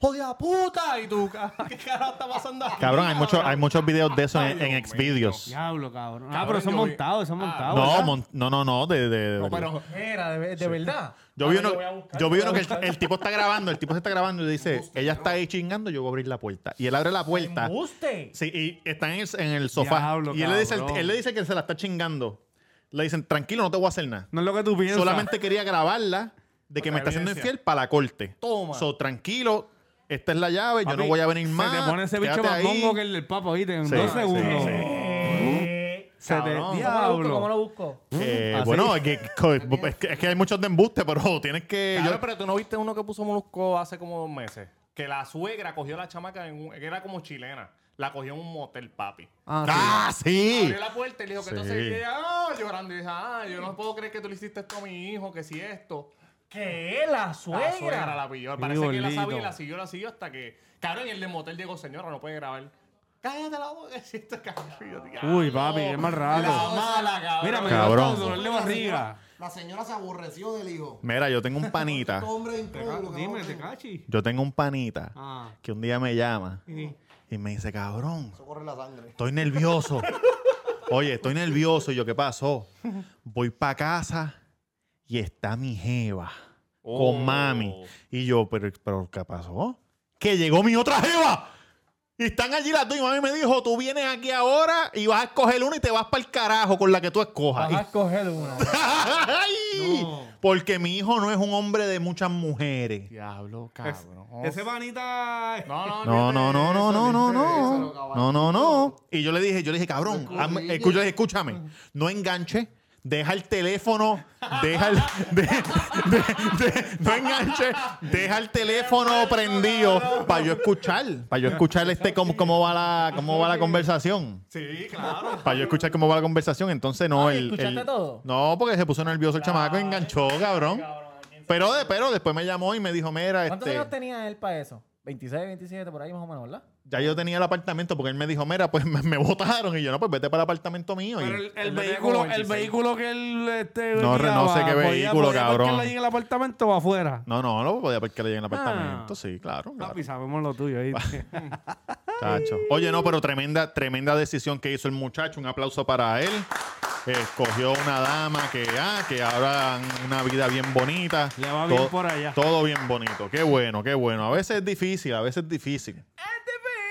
¡Jodida puta! Y tú, [LAUGHS] ¿qué carajo está pasando aquí? Cabrón, hay, mucho, hay muchos videos de eso en, en. Xvideos. Diablo, cabrón. Ah, Cabrón, pero son montados, son montados. No, mon- no, no, no, de, de, de No, pero Era, de, de verdad. Yo vi uno, yo vi uno que el, tipo está grabando, el tipo se está grabando y dice, ella está ahí chingando, yo voy a abrir la puerta. Y él abre la puerta. ¡Embuste! Sí, y está en el, en el sofá. Diablo, y él le, dice, cabrón. él le dice que se la está chingando. Le dicen, tranquilo, no te voy a hacer nada. No es lo que tú piensas. Solamente quería grabarla de que me está haciendo evidencia. infiel para la corte. Toma. So, tranquilo, esta es la llave, yo no Papi, voy a venir más. Se te pone ese bicho quédate más ahí. mongo que el del papa, ¿viste? En Sí, dos sí, segundos. sí. Se te... Cabrón. ¿Cómo lo busco? Diablo. ¿Cómo lo busco? Eh, ¿Así? bueno, es que, es, que, es que hay muchos de embuste, pero tienes que... Claro, yo- pero tú no viste uno que puso Molusco hace como dos meses. Que la suegra cogió a la chamaca, en un- que era como chilena. La cogió en un motel, papi. Ah, sí. ¡Ah, sí! Abrió la puerta y le dijo que Sí. entonces y ella ah, llorando. Y dice, ah, yo no puedo creer que tú le hiciste esto a mi hijo, que si esto. ¿Qué? ¿La La suegra? suegra la pilló. Parece que la sabía y la siguió, la siguió hasta que. Cabrón, y el de motel llegó, señora, no puede grabar. Cállate la boca, [LAUGHS] si esto es cabrón. Uy, papi, qué mal rato. La mala, cabrón. Mira, me Cabrón. dolor de barriga. La señora se aborreció del hijo. Mira, yo tengo un [LAUGHS] panita. Este Dime, te cachi. Yo tengo un panita Ah. que un día me llama Sí. y me dice, cabrón, Eso corre la sangre. estoy nervioso. [LAUGHS] Oye, estoy nervioso. Y yo, ¿qué pasó? Voy para casa y está mi jeva Oh. con mami. Y yo, ¿pero, pero qué pasó? Que llegó mi otra jeva. Y están allí las dos. Y mami me dijo, tú vienes aquí ahora y vas a escoger una y te vas para el carajo con la que tú escojas. Vas a escoger una. [LAUGHS] ¡Ay! Porque mi hijo no es un hombre de muchas mujeres. Diablo, cabrón. Ese panita. No, no, No, no, no, no, no, no, no. No, no, no. Y yo le dije, yo le dije, cabrón, escucha- escúchame, no enganche, deja el teléfono, deja el, de- de- de- no enganche, deja el teléfono prendido para yo escuchar, para yo escuchar este cómo, cómo va la, cómo va la conversación. Sí, claro. Para yo escuchar cómo va la conversación, entonces no Ay, el, ¿escuchaste el- todo? No, porque se puso nervioso el chamaco y enganchó, cabrón. Pero, de, pero después me llamó y me dijo, mira, ¿Cuántos este, años tenía él para eso? 26, 27, por ahí más o menos, ¿verdad? Ya yo tenía el apartamento porque él me dijo, mira, pues [LAUGHS] me, votaron y yo, no, pues vete para el apartamento mío. Pero Y, el, vehículo, el 26. vehículo que él este, No, no sé qué podía- vehículo, podía cabrón. en el apartamento o afuera. no, no, no podía porque le en el Ah. apartamento. Sí, claro. claro. Papi, sabemos lo tuyo. ¿viste? [LAUGHS] Chacho. Oye, no, pero tremenda, tremenda decisión que hizo el muchacho. Un aplauso para él. Escogió una dama que, ah, que ahora una vida bien bonita. Le va bien por allá. Todo bien bonito. Qué bueno, qué bueno. A veces es difícil, a veces es difícil.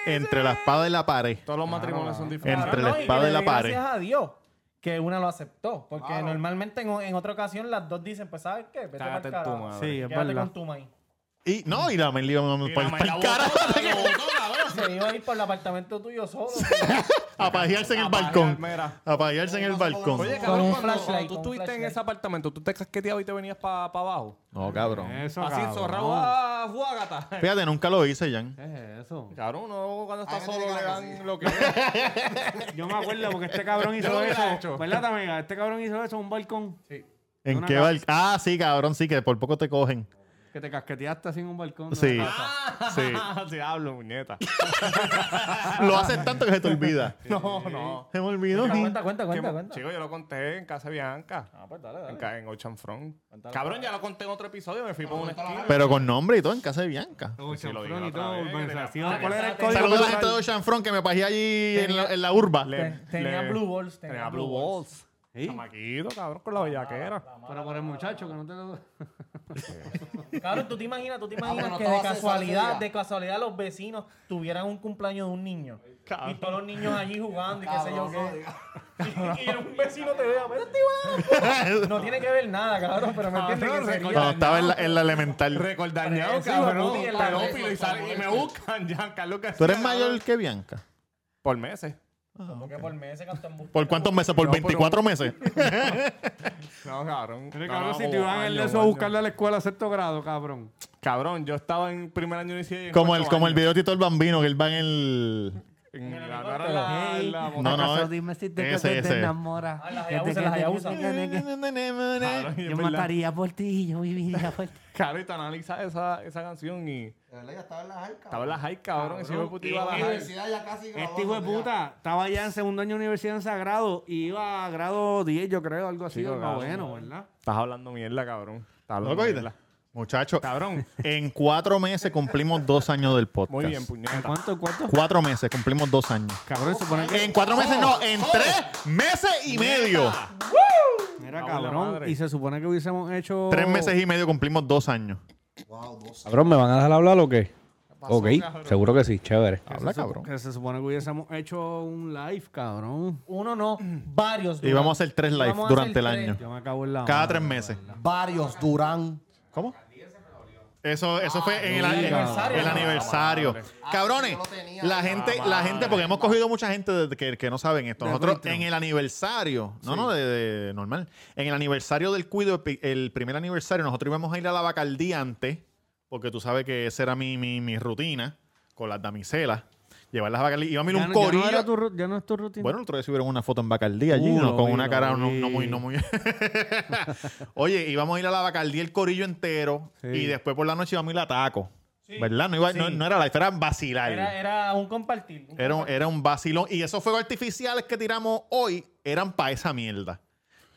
Entre la espada y la pared. Todos los matrimonios son diferentes. Entre la espada y la pared. Gracias a Dios que una lo aceptó. Porque Claro. normalmente en, en otra ocasión las dos dicen, pues, ¿sabes qué? Vete Cágate en tu carajo. madre. Sí, es Quédate verdad. con tu maíz. Y no, y la Mel iba la para el carajo. Se iba a ir por el apartamento tuyo solo. [LAUGHS] A pajearse en el A balcón. A pajearse en el balcón. Oye, Con cabrón, un cuando, flashlight, cuando tú con un estuviste en flashlight. ese apartamento, tú te casqueteabas y te venías para abajo. No, cabrón. Eso, Así zorrado a fuágata. Fíjate, nunca lo hice, Jan. ¿Qué es eso? Cabrón, uno cuando está solo le dan lo que es. [LAUGHS] Yo me acuerdo porque este cabrón hizo eso. ¿Verdad, amiga? Este cabrón hizo eso en un balcón. ¿En Una qué balcón? Ah, sí, cabrón, sí, que por poco te cogen. Que te casqueteaste así en un balcón. de Sí. la casa. Sí. [LAUGHS] Sí, hablo, muñeta. [LAUGHS] Lo haces tanto que se te olvida. [LAUGHS] No, no. Se me olvidó. Cuenta, cuenta, cuenta, ¿Qué- cuenta. Chico, yo lo conté en Casa Bianca. Ah, pues dale, En, dale. ca- en Ocean Front. Cabrón, ya lo conté en otro episodio. Me fui por una esquina. Pero con nombre y todo en casa de Bianca. Sí, lo digo y otra todo, vez, que urbanización. tenía- ¿Cuál era el código? Saludos a la gente de Ocean Front que me pajé allí en la, en la urba. Le- Tenía le- Blue Balls. Tenía Blue Balls. Sí. Chamaquito, cabrón, con la bellaquera. Pero por el muchacho que no te lo... [LAUGHS] Cabrón, tú te imaginas, tú te pero imaginas no que de casualidad, de casualidad los vecinos tuvieran un cumpleaños de un niño. Y todos los niños allí jugando y qué sé yo qué. [LAUGHS] y un vecino te vea, mira, este [LAUGHS] No tiene que ver nada, cabrón, pero me entiendes que sería- Cuando estaba en la, en la elemental. Récord dañado, Sí, cabrón. puti, en la Pedófilo y, me buscan, Giancarlo García. ¿Tú eres mayor que Bianca? Por meses. Como que por meses ¿Por cuántos meses? ¿Por No, pero- 24 meses? [LAUGHS] No, cabrón. No, cabrón, no, si te iban a año, eso a buscarle a la escuela a sexto grado, cabrón. Cabrón, yo estaba en primer año de universidad. y en Como el, cuarto como el año. video de Tito el Bambino, que él va en el... En la- no era la- Hey, la- No, no, ¿acaso eh, dime si te, ese, que te ese. enamoras? Ah, Que te- Hayabusa, que las te- Hayabusa. que te- que te- Cabrón, y es Yo verdad. mataría por ti, yo viviría por ti. [LAUGHS] Claro, y tú analizas esa, esa canción y De verdad, ya estaba en la high, cabrón. estaba en la high, cabrón. Ese hijo de puta iba a la La high. universidad ya casi Este graduándose hijo de ya. puta estaba ya en segundo año de universidad en Sagrado y iba a grado 10, yo creo, algo así, Chico, algo cabrón. bueno, ¿verdad? Estás hablando mierda, cabrón. Estás ¿No hablando cogiste? mierda. Muchachos, Cabrón. en cuatro meses cumplimos dos años del podcast. Muy bien, puñeta. ¿Cuánto, cuánto? Cuatro meses cumplimos dos años. Cabrón, se supone que... En cuatro meses no, en tres meses y medio. Mira, cabrón, y se supone que hubiésemos hecho... Tres meses y medio cumplimos dos años. Wow, dos Cabrón, ¿me van a dejar hablar o qué? Ok, seguro que sí, chévere. Habla, Se cabrón. Que se supone que hubiésemos hecho un live, cabrón. Uno no, varios. Y vamos a hacer tres live Vamos a durante el tres. año. Yo me acabo en la Cada madre, tres meses. Varios, Durán. ¿Cómo? Eso, eso fue en el, aniversario. Cabrones, yo lo tenía la gente, la gente, porque hemos cogido mucha gente de- que, que no saben esto. Nosotros en el aniversario, no, no, de, de- normal. En el aniversario del cuido, el, primer aniversario, nosotros íbamos a ir a la Bacardí antes, porque tú sabes que esa era mi, mi, mi rutina, con las damiselas. Llevar las Bacardí. Íbamos a ir Ya un no- ya no corillo. era tu ru- ya no es tu rutina. Bueno, el otro día subieron una foto en Bacardí allí, Uh, ¿no? con vi, una cara no, muy, no muy. [LAUGHS] Oye, íbamos a ir a la Bacardí el corillo entero Sí. y después por la noche íbamos a ir a Taco. ¿Verdad? No, iba, no, no era live, era vacilar. Era, era un compartir. un Era, un- compartir. era un vacilón. Y esos fuegos artificiales que tiramos hoy eran para esa mierda.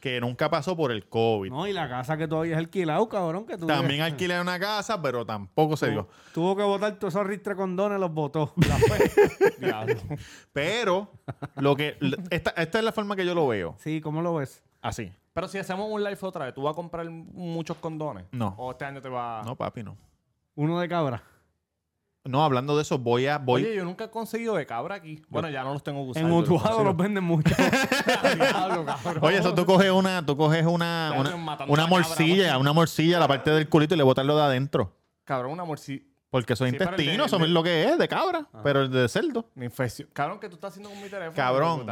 Que nunca pasó por el COVID. No, y la casa que todavía es alquilado, cabrón, que tú También alquilé una casa, pero tampoco se dio. Tuvo que botar todos esos ristres condones, los botó. [LAUGHS] Pero lo que esta, esta es la forma que yo lo veo. sí, ¿cómo lo ves? Así. Pero si hacemos un live otra vez, ¿tú vas a comprar muchos condones? No. ¿O este año te va No, papi, no. Uno de cabra. No, hablando de eso, voy a. Voy, Oye, yo nunca he conseguido de cabra aquí. Bueno, ya no los tengo que usar. En Utuado los venden mucho. [LAUGHS] Diablo, cabrón. Oye, eso tú coges una, tú coges una, una, una una cabra, morcilla, guacho. una morcilla a la parte del culito y le botas lo de adentro. Cabrón, una morcilla. Porque eso es Sí, intestino, eso es lo que es, de cabra, pero el de cerdo. Una infección. Cabrón, ¿qué tú estás haciendo con mi teléfono? Cabrón.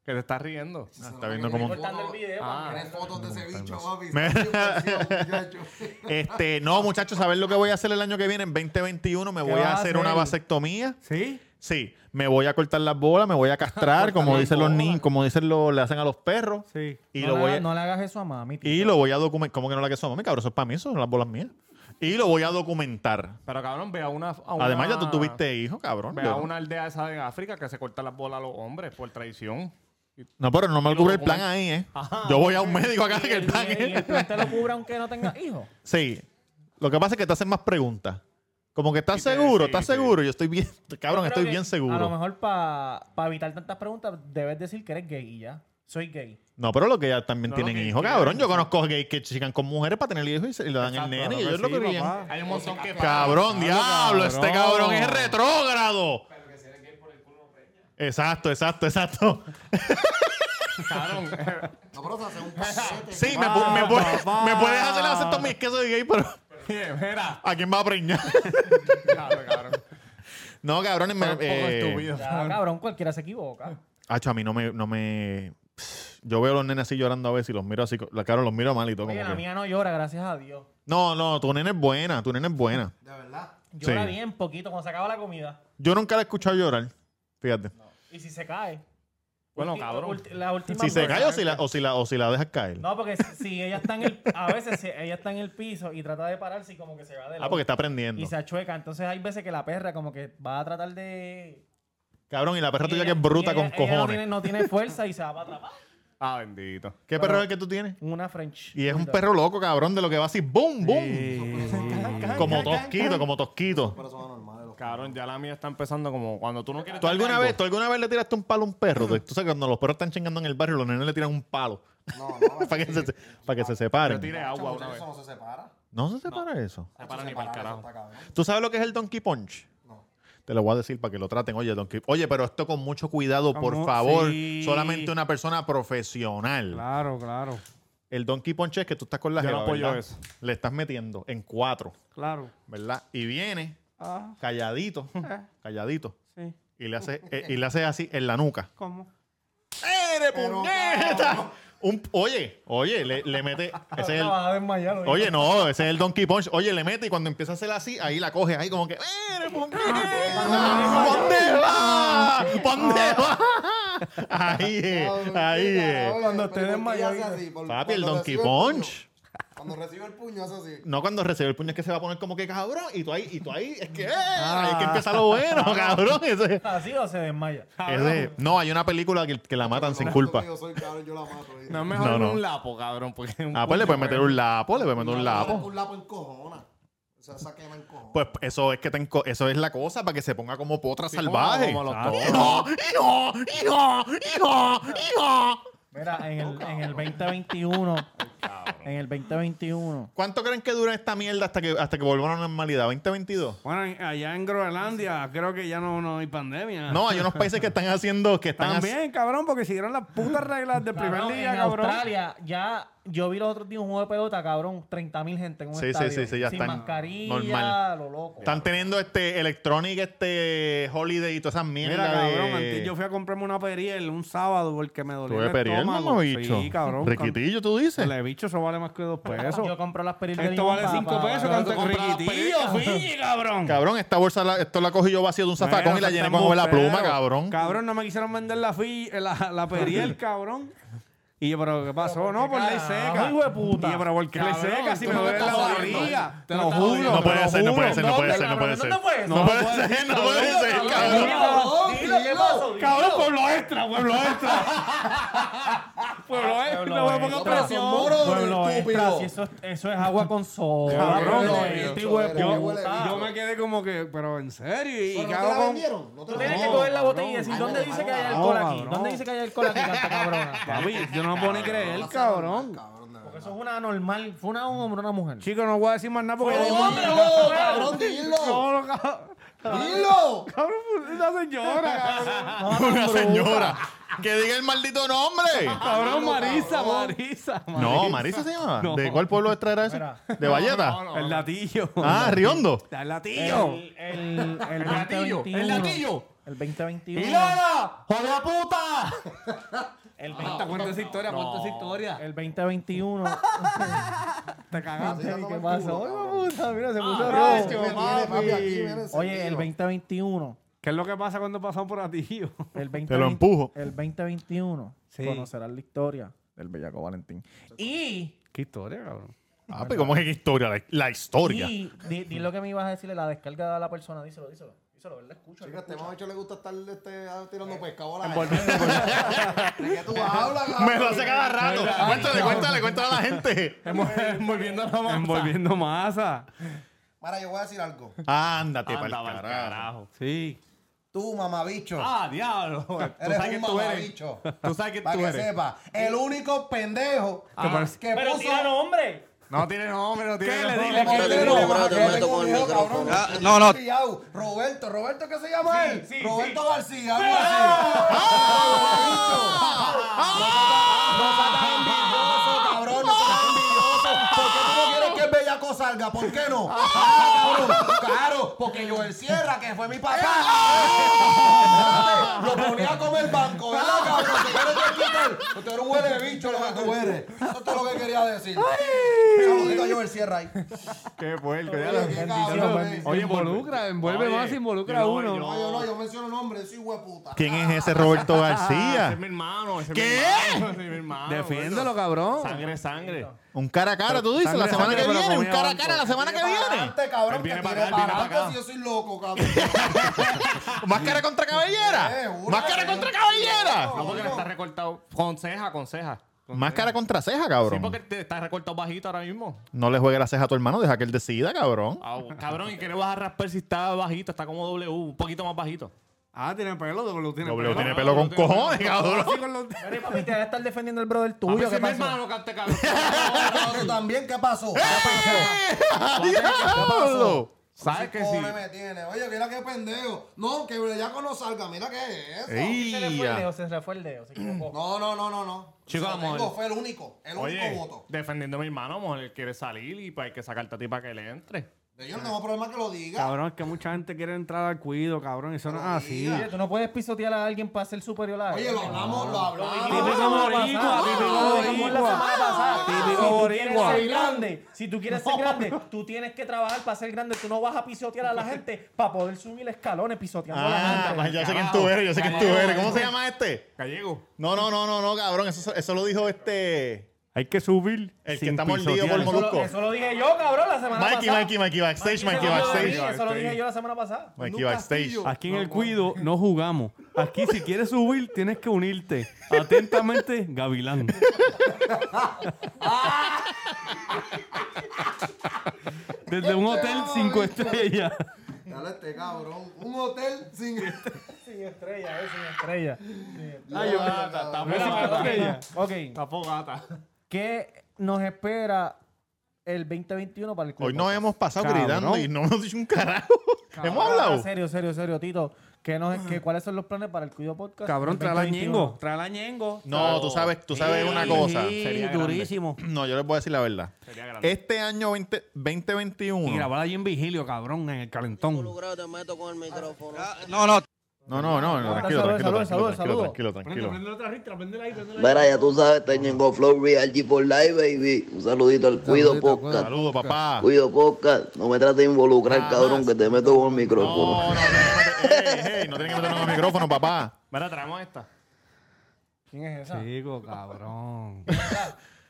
De? Que te estás riendo. Ah, está viendo como un- Cortando el video. Ah. Tienes fotos de ese bicho, papi. Me- [LAUGHS] muchacho. [LAUGHS] Este, no, muchachos, ¿saber lo que voy a hacer el año que viene? En 2021 me ¿Qué voy a a hacer una vasectomía. ¿Sí? Sí, me voy a cortar las bolas, me voy a castrar, [LAUGHS] como dicen los niños, como dicen los, le hacen a los perros. Sí. Y no, lo le voy hagas- a, no le hagas eso a mami. tío. y lo voy a documentar. ¿Cómo que no la que son mami? Cabrón, eso es para mí, eso son las bolas mías. Y lo voy a documentar. Pero cabrón, ve a una. a una- Además, ya tú tuviste hijo, cabrón. Ve Yo a una aldea esa en África que se corta las bolas a los hombres por traición. No, pero no me lo cubre el plan ahí, ¿eh? Yo voy a un médico acá que el plan y y el es... plan te lo cubre aunque no tengas hijos. [LAUGHS] Sí. Lo que pasa es que te hacen más preguntas. Como que estás seguro, estás sí. seguro. Yo estoy bien, cabrón, estoy bien A lo seguro. mejor para evitar tantas preguntas debes decir que eres gay y ya. Soy gay. No, pero lo que ya también No, tienen hijos, cabrón. Yo conozco gays que chican con mujeres para tener hijos y, se, y le dan Exacto, el nene y ellos lo querían. Hay un montón que. Cabrón, diablo, este cabrón. cabrón es retrógrado. Exacto, exacto, exacto. Cabrón. [LAUGHS] No, pero se hace un paquete. Sí, me, pu- me pu- papá. me puedes hacer la vasectomía, es que soy gay, pero Mira. ¿a quién va a preñar? [LAUGHS] Cabrón, cabrón. no, cabrones, me, Un poco eh, estúpido. Ya, cabrón, cualquiera se equivoca. Acho, a mí no me, no me. Yo veo a los nenes así llorando a veces y los miro así. La cara los miro mal y todo. Oye, Como la que- mía no llora, gracias a Dios. No, no, tu nene es buena, tu nene es buena. De verdad. Llora Sí. bien poquito cuando se acaba la comida. Yo nunca la he escuchado llorar. Fíjate. Y si se cae. Bueno, Ulti- cabrón. ulti- la última Si se cae o si la, o si la, o si la dejas caer. No, porque si, ella está en el... A veces si ella está en el piso y trata de pararse y como que se va de lado. ah, porque está aprendiendo. Y se achueca. Entonces hay veces que la perra como que va a tratar de... Cabrón, y la perra y tuya ella- que es bruta con cojones. no tiene, no tiene fuerza y se va para atrapar. Ah, bendito. ¿Qué perro es el que tú tienes? Una French. Y es un perro loco, cabrón, de lo que va así, ¡boom, boom! Sí. Como tosquito, como tosquito. Cabrón, ya la mía está empezando como cuando tú no quieres. ¿Tú alguna, vez. ¿Tú alguna vez le tiraste un palo a un perro? Tú tú sabes cuando los perros están chingando en el barrio, los nenes le tiran un palo No, [LAUGHS] no. para que, se, para que se Yo separen. tiré agua una vez. eso no se separa. No se separa eso. Se para ni para el carajo. ¿Tú sabes lo que es el Donkey Punch? No. Te lo voy a decir para que lo traten. Oye, Donkey. Oye, pero esto con mucho cuidado, por Como- favor. sí. Solamente una persona profesional. Claro, claro, El Donkey Punch es que tú estás con la Yo no jeva, apoyo ¿verdad? eso. Le estás metiendo en cuatro, claro. ¿verdad? Y viene Ah, calladito, calladito. sí. Y le hace, eh, y le hace así en la nuca. ¿Cómo? ¡Eres puñeta! Un, oye, oye, le, le mete. [LAUGHS] Ese es el, vas a desmayar, oye. no, ese es el Donkey Punch. Oye, le mete y cuando empieza a hacer así, ahí la coge, ahí como que. ¡Eres puñeta! [LAUGHS] ¿Dónde va? ¿Dónde va? Ahí es, ahí es. Cuando esté desmayado, Papi, el Donkey Punch. Cuando recibe el puño hace así. No cuando recibe el puño es que se va a poner como que cabrón. Y tú ahí, y tú ahí, es que, eh, ahí es que empieza lo bueno, [LAUGHS] cabrón. Ese, ¿Así o se desmaya? ese- no, hay una película que, que la matan sin culpa. Yo soy cabrón, yo la mato. ¿eh? No es mejor No, no. un lapo, cabrón. Porque un Ah, pues le puedes meter un lapo, le puedes meter un lapo. Un lapo en cojona. O sea, esa quema en cojona. Pues eso es que te enco- eso es la cosa para que se ponga como potra Sí, salvaje. como- como los Hijo, hijo, hijo, hijo, hijo. Mira, en el, en el 2021, [LAUGHS] en el 2021, ¿Cuánto creen que dura esta mierda hasta que hasta que vuelva a la normalidad? ¿2022? Bueno, en- allá en Groenlandia creo que ya no, no hay pandemia. No, hay unos países que están haciendo que están También, cabrón, porque siguieron las putas reglas del primer Cabrón, día, en cabrón. Australia ya yo vi los otros días un juego de pelota, cabrón, 30 mil gente en un Sí, sí, estadio. sí, sí, ya sin están mascarilla, normal. lo loco. están teniendo este electronic este holiday y todas esas mierdas Mira, cabrón, de antes yo fui a comprarme una periel un sábado porque me dolía Tuve el periel, estómago. mamá bicho. Sí, cabrón. Riquitillo, tú dices. El bicho, eso vale más que dos pesos. Yo compro las perillas de Esto vale cinco pesos. pa- ¿Cuánto tú compras las riquitillo, Fiji, cabrón? Cabrón, esta bolsa la- esto la cogí yo vacío de un zafacón y la llené con la pluma, cabrón. Cabrón, no me quisieron vender la, la periel, [LAUGHS] cabrón. Y yo, pero ¿qué pasó? No, por ley seca. hijo de puta? Y yo, pero ¿por qué ley seca si me no duele la barriga? Te no lo juro. No puede te lo ser, no puede ser, no puede ser, no puede ser. ¿Dónde fue eso? No puede ser, no puede ser, cabrón. Cabrón, pueblo extra, pueblo extra. Pueblo extra, no me pongas extra. presión. Moro, Pueblo estúpido. extra, si eso, es- eso es agua con soda. Cabrón, pueblo no, extra, yo- hijo de yo- puta. Yo me quedé como que, pero en serio, y, ¿Pero ¿qué no te hago la con...? vendieron? ¿No te Tú la tienes que vendieron? coger la botella y decir, ¿dónde no, dice que hay no, alcohol no, aquí? cabrón. ¿Dónde dice que hay alcohol aquí, canta cabrona? Papi, yo no me puedo ni creer, cabrón. Cabrón, de verdad. Porque eso es una normal. ¿Fue una hombre o una mujer? Chico, no voy a decir más nada porque... Mismo- hombre, ¡No, [LAUGHS] cabrón, dilo! No, no, cabrón. ¡Dilo! Cabrón, una señora, cabrón. Una señora. Que diga el maldito nombre. Cabrón, Marisa, Marisa. No, Marisa se llamaba. No. ¿De cuál pueblo extra era ese? Mira. ¿De Valleta? El latillo. Ah, Riondo. El latillo. El, el, el, latillo, 2021. el latillo. El 2021. ¡Hilada! ¡Joder puta! El, Cuenta, cuenta esa historia, cuenta esa historia. el 2021. [LAUGHS] Te cagaste. ¿Qué pasó? De puta, Mira, se puso Ay, rojo. Oye, el encendido. 2021. ¿Qué es lo que pasa cuando pasamos por latillo? El [LAUGHS] 20, Te lo empujo. El 2021. Sí. Conocerás la historia del Bellaco Valentín. Y, ¿Qué historia, cabrón? Ah, pero ¿cómo es que historia? La, la historia. y di, di lo que me ibas a decirle, la descarga de la persona. Díselo, díselo. Díselo, ¿verdad? Escucha. Chica, este macho le gusta estar este, tirando pescado a la gente. [LAUGHS] ¿De qué tú hablas, cabrón? [LAUGHS] Me lo hace cada rato. Cuéntale, cuéntale, cuéntale a la gente. Envolviendo la masa. Envolviendo masa. Mira, yo voy a decir algo. Ándate Anda, para el carajo. carajo. Sí. Tú, mamabicho. Ah, diablo. [LAUGHS] Tú Eres sabes un que tú eres. [LAUGHS] Tú sabes que Para tú que eres. sepa, el único pendejo que Pero puso... tira nombre. No tiene nombre, no tiene que. Ah, no, no. Roberto, Roberto, ¿qué se llama él? Roberto García, algo así. Cabrón, no seas envidioso. ¿Por qué tú no quieres que el bellaco salga? ¿Por qué no? Ah, cabrón. Claro, porque Joel Sierra, que fue mi papá, lo ponía a comer banco, ¿verdad, cabrón? ¿Te? Tú eres un huele de bicho lo que tú eres. Eso es lo que quería decir. Saludito a Joel Sierra ahí. Qué puerco. ya Oye, lo- cabrón, eh. Oye, involucra, envuelve Oye, más, involucra a yo- uno. yo- No, yo no, yo menciono nombres, soy hueputa. ¿Quién es ese Roberto Ese García? es mi hermano. ese es ¿Qué? mi hermano, ese es mi hermano. Defiéndelo, cabrón. Sangre, sangre. Un cara a cara, tú dices, la semana que viene. Un cara a cara la semana que viene. Él viene que para tire acá, él para viene para adelante acá. si yo soy loco, cabrón. [LAUGHS] ¿Máscara contra cabellera? ¿Máscara contra cabellera? No, porque le está recortado con ceja, con ceja. Con Máscara contra ceja, Sí, cabrón. porque te está recortado bajito ahora mismo. No le juegue la ceja a tu hermano, deja que él decida, cabrón. Ah, cabrón, ¿y qué le vas a raspar si está bajito? Está como W, un poquito más bajito. Ah, tiene pelo, W tiene W pelo. tiene no, pelo con cojones, cabrón. Así con los- Pero papi, te vas a estar defendiendo el brother tuyo. ¿Qué pasó? hermano, cante cabrón. Pero [LAUGHS] tú también, ¿qué pasó? ¿Sabes que sí? me tiene? Oye, mira qué pendejo. No, que Bellaco no salga. Mira qué es eso. Ey, Se le fue el dedo, se le fue el dedo, se equivocó. No, no, no, no, no. Chico, tengo, fue el único. El único voto. defendiendo a mi hermano, él quiere salir y pues hay que sacarte a ti para que le entre. Yo no tengo problema que lo diga. Cabrón, es que mucha gente quiere entrar al cuido, cabrón. Eso no es así. Oye, tú no puedes pisotear a alguien para ser superior a él. Oye, lo hablamos, lo hablamos. Típico boricua, típico boricua. Si tú quieres ser grande, si tú quieres ser grande, tú tienes que trabajar para ser grande. Tú no vas a pisotear a la gente para poder subir escalones pisoteando a la Ah, gente. pues yo sé quién tú eres, yo sé quién tú eres. ¿Cómo se llama este? Gallego. No, no, no, no, no, cabrón. Eso, eso lo dijo este. Hay que subir. El que sin está mordido pisotear. por Eso lo, Molusco. eso lo dije yo, cabrón, la semana Mikey, pasada. Mikey, Mikey backstage, Mikey eso lo backstage. Eso lo dije yo la semana pasada. Mikey backstage. Aquí en el cuido no jugamos. Aquí si quieres subir tienes que unirte. Atentamente, Gavilán. Desde un hotel cinco estrellas. Dale este cabrón. Un hotel sin. Sin estrella, eh, sin estrella. Ay, yo- Está estrellas. Ok, Está fogata. ¿Qué nos espera el 2021 para el club? Hoy nos hemos pasado Cabrón. gritando y no hemos dicho un carajo. [LAUGHS] Hemos hablado. Serio, serio, serio, Tito. ¿Qué nos, qué, ¿Cuáles son los planes para el Cuido Podcast? Cabrón, el trae la 2021? ñengo. Trae la ñengo. No, tú sabes, tú sabes una cosa. Sí, Sería grande. durísimo. [CLEARS THROAT] No, yo les voy a decir la verdad. Sería grande. Este año 20, Y 2021. grabar allí en vigilio, cabrón, en el calentón. te meto con el micrófono. No, no, no, no, tranquilo, Saludos, tranquilo, saludos, tranquilo, saludos. tranquilo, tranquilo, otra ristra, prendela ahí, prendela Mira, ya tú sabes, Teñengo Flow Real G por Live, baby. Un saludito al Cuido Podcast. Saludos, papá. Cuido Podcast. No me trates de involucrar, cabrón, que te meto con el micrófono. No, no, no, ey, ey, no tienen que meternos en el micrófono, papá. Mira, traemos esta. ¿Quién es esa? Chico, cabrón.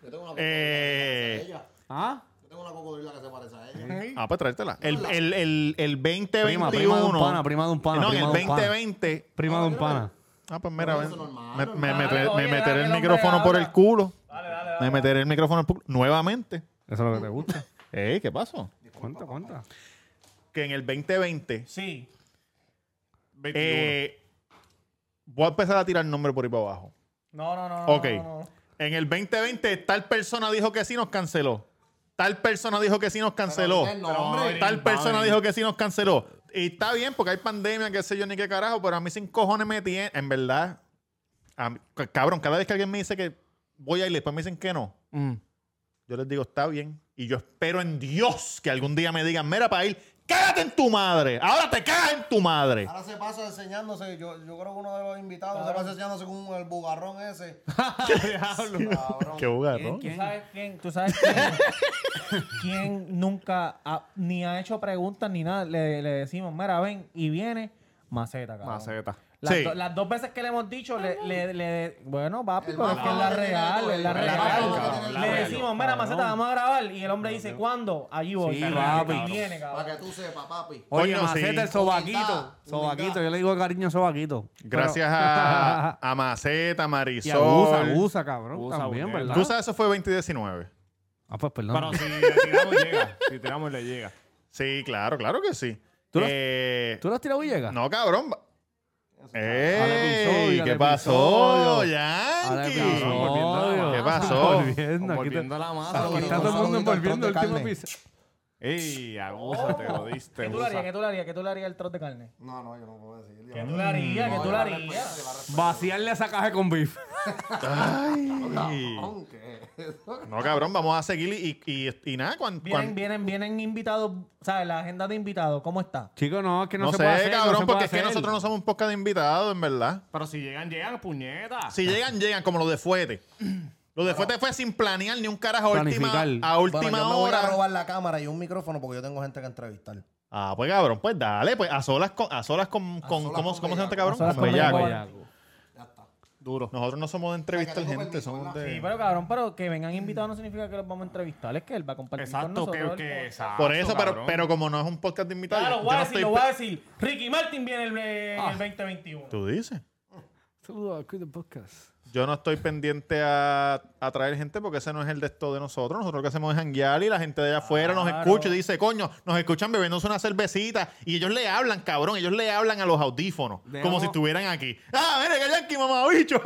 Yo tengo una Eh. ¿Ah? Tengo una cocodrila que se parece a ella. ah, pues tráetela. El, el, el, el 2021. Prima, prima de un pana, prima de un pana, No, en prima el de un pana. 2020. Prima de un pana. Ah, pues mira, ven. me, me, me, me Oye, meteré dale, el micrófono por el culo. Dale, dale, dale. Me meteré el micrófono por el culo. nuevamente. Eso es lo que te gusta. Ey, ¿qué pasó? Cuenta, cuenta. Que en el 2020 Sí. 21. eh, voy a empezar a tirar nombres por ahí para abajo. No, no, no. Ok. No, no, no. En el 2020 tal persona dijo que sí nos canceló. Tal persona dijo que sí nos canceló. Pero. Tal persona dijo que sí nos canceló. Y está bien porque hay pandemia, qué sé yo, ni qué carajo, pero a mí sin cojones me tiene. En verdad, a mí- c- cabrón, cada vez que alguien me dice que voy a ir después me dicen que no, Mm. yo les digo, está bien. Y yo espero en Dios que algún día me digan, mira, para ir, cágate en tu madre. Ahora te cagas en tu madre. Ahora se pasa enseñándose. Yo, yo creo que uno de los invitados se pasa enseñándose con el bugarrón ese. [LAUGHS] Cabrón. Qué jugar, ¿no? ¿Tú sabes quién? ¿Tú sabes quién? quién nunca ha- ni ha hecho preguntas ni nada? Le, le decimos, mira, ven, y viene Maceta, cabrón. Maceta. Las, Sí. do- las dos veces que le hemos dicho, le, le, le- bueno, papi, pero es que es la real, es la real. Le decimos, mira, Maceta, vamos a grabar. Y el hombre dice, ¿cuándo? Allí voy. Sí, Y papi. viene, cabrón. Para que tú sepas, papi. Oye, Coño, sí. Maceta, el sobaquito. Sobaquito, yo le digo cariño sobaquito. Gracias Pero- a, [LAUGHS] a Maceta, Y Marisol. abusa, abusa, cabrón. Usa, también, Uriel. ¿verdad? Tú sabes, eso fue 2019. Ah, pues perdón. Pero si le [LAUGHS] tiramos, llega. Si tiramos, le llega. Sí, claro, claro que sí. ¿Tú lo- Eh, ¿Tú lo has tirado Villegas? No, cabrón. ¡Ey! ¿Qué pasó, Yankee? ¿Qué pasó? Envolviendo, aquí te- Volviendo a la masa. Aquí está todo el mundo envolviendo el último carne. Ey, abúsate, lo diste. ¿Qué tú le harías? ¿Qué tú le harías? ¿Qué tú le harías al trozo de carne? No, no, yo no puedo decir. ¿Qué tú le harías? ¿Qué tú le harías? Vaciarle esa caja con beef. Ay. [LAUGHS] No, cabrón, vamos a seguir y, y, y nada, cuando... Vienen, vienen, vienen invitados, ¿sabes? La agenda de invitados, ¿cómo está? Chicos, no, es que no, No, se sé, puede hacer. no se porque es que nosotros no somos un podcast de invitados, en verdad. Pero si llegan, llegan, puñetas. Si llegan, llegan, como los de Fuete. Los de Fuete fue sin planear ni un carajo a última, Planificar. a última Bueno, yo me voy a hora. robar la cámara y un micrófono porque yo tengo gente que entrevistar. Ah, pues cabrón, pues dale, pues a solas con, a solas con, con- solas ¿cómo, con ¿cómo se llama este cabrón? Con Bellaco. Bellaco. Ya está. Duro. Nosotros no somos de entrevistar gente, permiso, somos de... Sí, pero cabrón, pero que vengan invitados no significa que los vamos a entrevistar, es que él va a compartir con Exacto, nosotros. que, el que exacto, Por eso, pero, cabrón. pero como no es un podcast de invitados, Claro, yo lo voy a no decir, estoy lo voy a decir. Ricky Martin viene el, eh, el 2021. Tú dices. Saludos a Cuido Podcast. Yo no estoy pendiente a, a traer gente porque ese no es el de esto de nosotros. Nosotros lo que hacemos es hanguear y la gente de allá afuera nos escucha y dice, coño, nos escuchan bebiéndose una cervecita y ellos le hablan, cabrón, ellos le hablan a los audífonos Dejamos- como si estuvieran aquí. Ah, mira, que Yankee, mamá, bicho.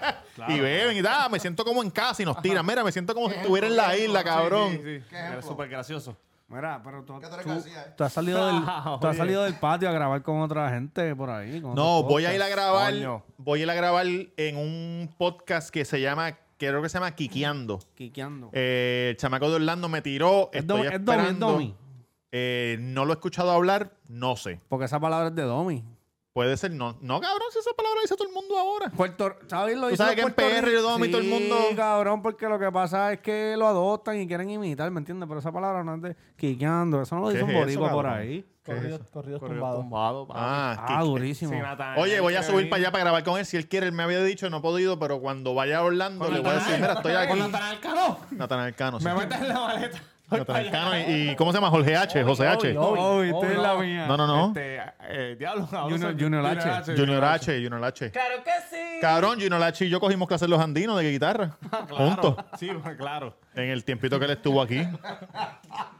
[LAUGHS] y beben y da, me siento como en casa y nos tiran. Mira, me siento como si estuviera en la isla, cabrón. Sí, sí, sí. Era súper gracioso. Mira, pero tú, ¿Qué tú eh? tú has salido del, [LAUGHS] tú has salido del patio a grabar con otra gente por ahí. con No, voy a ir a grabar. Coño. Voy a ir a grabar en un podcast que se llama, creo que se llama Kikiando. Quiqueando. Eh, el chamaco de Orlando me tiró. ¿Es, Estoy Domi- es Domi, es esperando. Domi? Eh, no lo he escuchado hablar, no sé. Porque esa palabra es de Domi. Puede ser, no. No, cabrón, si esa palabra dice todo el mundo ahora. Puerto, ¿sabes? Lo Tú sabes que en puertorriqueños. PR y Domi todo el mundo- Sí, cabrón, porque lo que pasa es que lo adoptan y quieren imitar, ¿me entiendes? Pero esa palabra no es de quiqueando. Eso no lo ¿Qué dice un es boricua por ahí. Corridos, corridos Corrido tumbados. tumbado. Ah, Ah, durísimo. Sí, Oye, voy a subir para allá para grabar con él. Si él quiere, él me había dicho, no he podido, pero cuando vaya a Orlando le voy a decir, mira, estoy aquí. Con Natanael Cano. Natanael Cano. sí. Me metes en la maleta. Voy Natanael para Cano allá. y, y- ¿cómo se llama? Jorge H, José H. Obi, Oh, la no. mía. No, no, no. Este, eh, diablo. Junior- Junior H. Junior H, Junior H. Claro que sí. Cabrón, Junior H y yo cogimos clases los andinos de guitarra. [LAUGHS] Juntos. Sí, claro. En el tiempito que él estuvo aquí. [LAUGHS]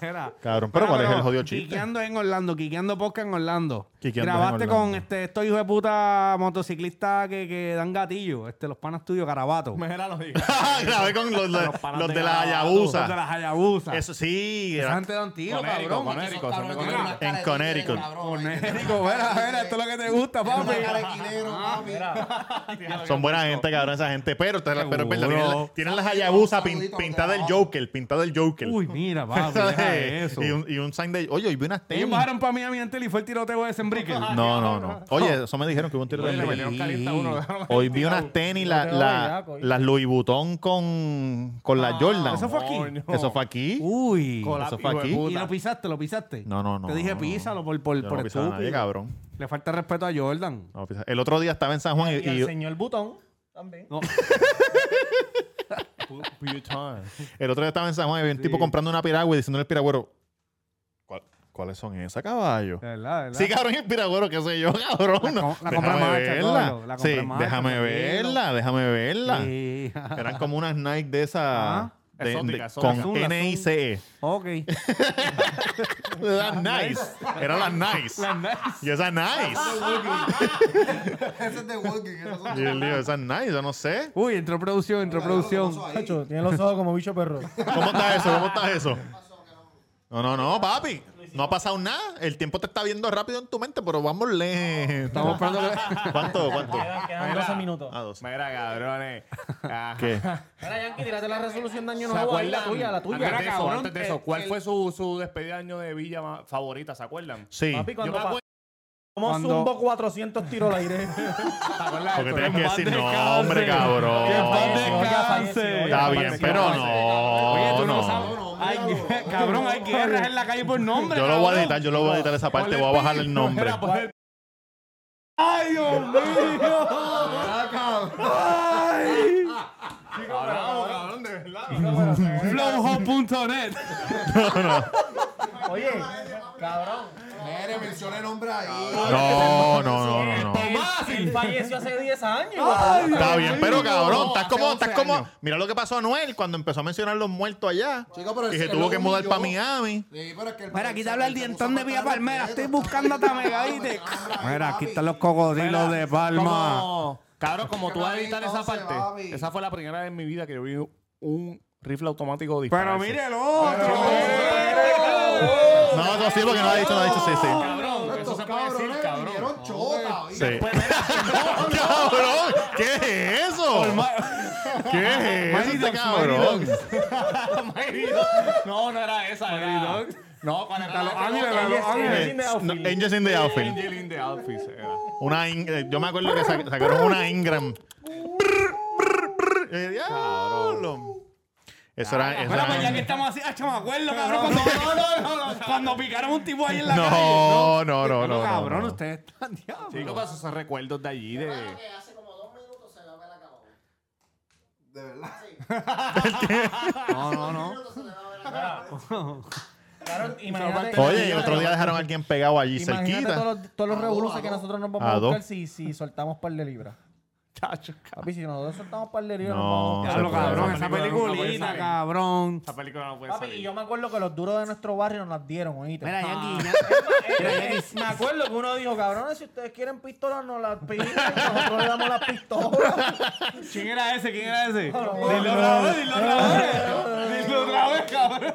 Mira. Cabrón, pero ¿cuál es el jodido chiste? Quiqueando en Orlando, quiqueando podcast en Orlando. Quiqueando en Grabaste Orlando. con este, estos hijos de puta motociclistas que, que dan gatillo, este, los panas tuyos, Carabato. [LAUGHS] Mira, lo digo. [LAUGHS] Grabé con los, los, Los los de de la Garabato. Los de Hayabusa. las Hayabusa. Eso sí. Esa era- gente da un tiro, cabrón. con Érico, Esos son de cabrones Connecticut. tienen una En cara de Connecticut. tigre, cabrón, Con ahí. [LAUGHS] Érico, mira, mira, esto es lo que te gusta, papi. Papi. Son buena gente, cabrón, esa gente. Pero, pero es verdad, tienen, la- las Hayabusa pintadas del. Joker, pintada del Joker. Uy, mira, papi, deja [LAUGHS] eso. y, un, y un sign de. Oye, y vi unas Ellos tenis. bajaron para Miami antes y fue el tiroteo de Sembrique. No, no, no. Oye, eso me dijeron que hubo un tiro Oye, de dejaron Hoy vi unas tenis, la, Tiroteo la- las Louis Vuitton con, con las Jordan. ¿Eso fue aquí? Eso fue aquí. Uy. Eso fue aquí. ¿Y lo pisaste? ¿Lo pisaste? No, no, no. Te dije písalo por, por, por estúpido. nadie, cabrón. Le falta respeto a Jordan. El otro día estaba en San Juan y, Y el señor Butón también. No. [LAUGHS] [LAUGHS] El otro día estaba en San Juan y había un tipo comprando una piragua y diciéndole al piragüero, "¿Cuál- ¿cuáles son esas, caballo? De verdad, de verdad. Sí, cabrón, el piragüero, qué sé yo, [LAUGHS] cabrón. La com- la Déjame marcha, verla. la sí, marcha, déjame verla, déjame verla. [LAUGHS] Eran como unas Nike de esas. De- de- Exótica, con Azul, N-I-C-E. ok. Las nice. Eran las nice. Y esas nice. Ese es de Walking. esos son- Y él dijo, esas nice, yo no sé. Uy, entró producción, entró producción. Chacho, tiene los ojos como bicho perro. ¿Cómo está eso? ¿Cómo está eso? No, no, no, papi. No ha pasado nada. El tiempo te está viendo rápido en tu mente, pero vamos lento. Estamos esperando que... ¿Cuánto? ¿Cuánto? Quedan, quedan 12 minutos. Ah, 12. Mira, cabrones. Ajá. ¿Qué? Mira, Yankee, tírate la resolución de año ¿Se nuevo ahí, la tuya, la tuya. Antes de eso, antes de eso, ¿cuál el- fue su, su despedida de año de Villa más favorita? ¿Se acuerdan? Sí. Papi, Yo cuando acuerdo. como Cuando- zumbo 400 tiros al aire. [LAUGHS] Porque tienes que decir descanse. nombre, cabrón. Que paz descanse. Está bien, pero Oye, tú no, no. sabes. Hay, [LAUGHS] cabrón, hay guerras en la calle por nombre. Yo lo voy a editar, yo lo voy a editar esa parte, voy a bajar el nombre. ¡Ay, Dios mío! [LAUGHS] ¡Ay! Cabrón, cabrón, de verdad. Flowhub.net [LAUGHS] Oye, cabrón. Mire, menciona el nombre ahí. No, falleció hace 10 años. Está bien, pero cabrón, estás como, estás 11 como. años. Mira lo que pasó a Noel cuando empezó a mencionar los muertos allá. Chico, pero y se el tuvo que mudar humilló. para Miami. Sí, pero es que el- Mira, aquí te habla el dientón de Villa Palmera. Estoy buscando a Tamega, ¿viste? Mira, aquí están los cocodrilos de Palma. Cabrón, como tú vas a editar esa parte, esa fue la primera vez en mi vida que yo vi un rifle automático dispararse. Pero mire el otro. No, no, sí, porque no ha dicho, no ha dicho, sí, sí. Cabrón, eso se puede decir, cabrón. vinieron chota, Sí. [LAUGHS] ¡Cabrón! ¿Qué es eso? ¿Qué es eso, este cabrón? [LAUGHS] No, no era esa, era... No, cuando era Los. No, Angels in the outfield. Angel in the outfit, era. Una In- eh, yo me acuerdo que sa- sacaron una Ingram. Brr, brr, brr. Eh, diablo. Eso era. Eso Mira, pues ya que era estamos así, ah, me acuerdo, cabrón. Cuando, cuando picaron un tipo ahí en la calle. no, no, no, no. Cabrón, no. ustedes están diablos. Chico, pero esos recuerdos de allí, de... De verdad. [LAUGHS] No, no, no. Cabrón, imagínate, Oye, y el otro día dejaron a alguien pegado allí imagínate cerquita. todos los, todos los revoluces que nosotros nos vamos A dos. buscar si, si soltamos par de libras. Chacho, Papi, si nosotros soltamos par de libras, No, nos vamos a puede. cabrón, Esa esa película puede peliculita, salir. cabrón. esa película no puede Papi, salir. y yo me acuerdo que los duros de nuestro barrio nos las dieron, oíste. Mira, Ah. Yankee, [LAUGHS] Eh, eh, me acuerdo que uno dijo, cabrones, si ustedes quieren pistolas, nos las piden nosotros le damos las pistolas. [LAUGHS] ¿Quién era ese? ¿Quién era ese? Dilo otra vez, dilo otra vez. Dilo otra vez, cabrón.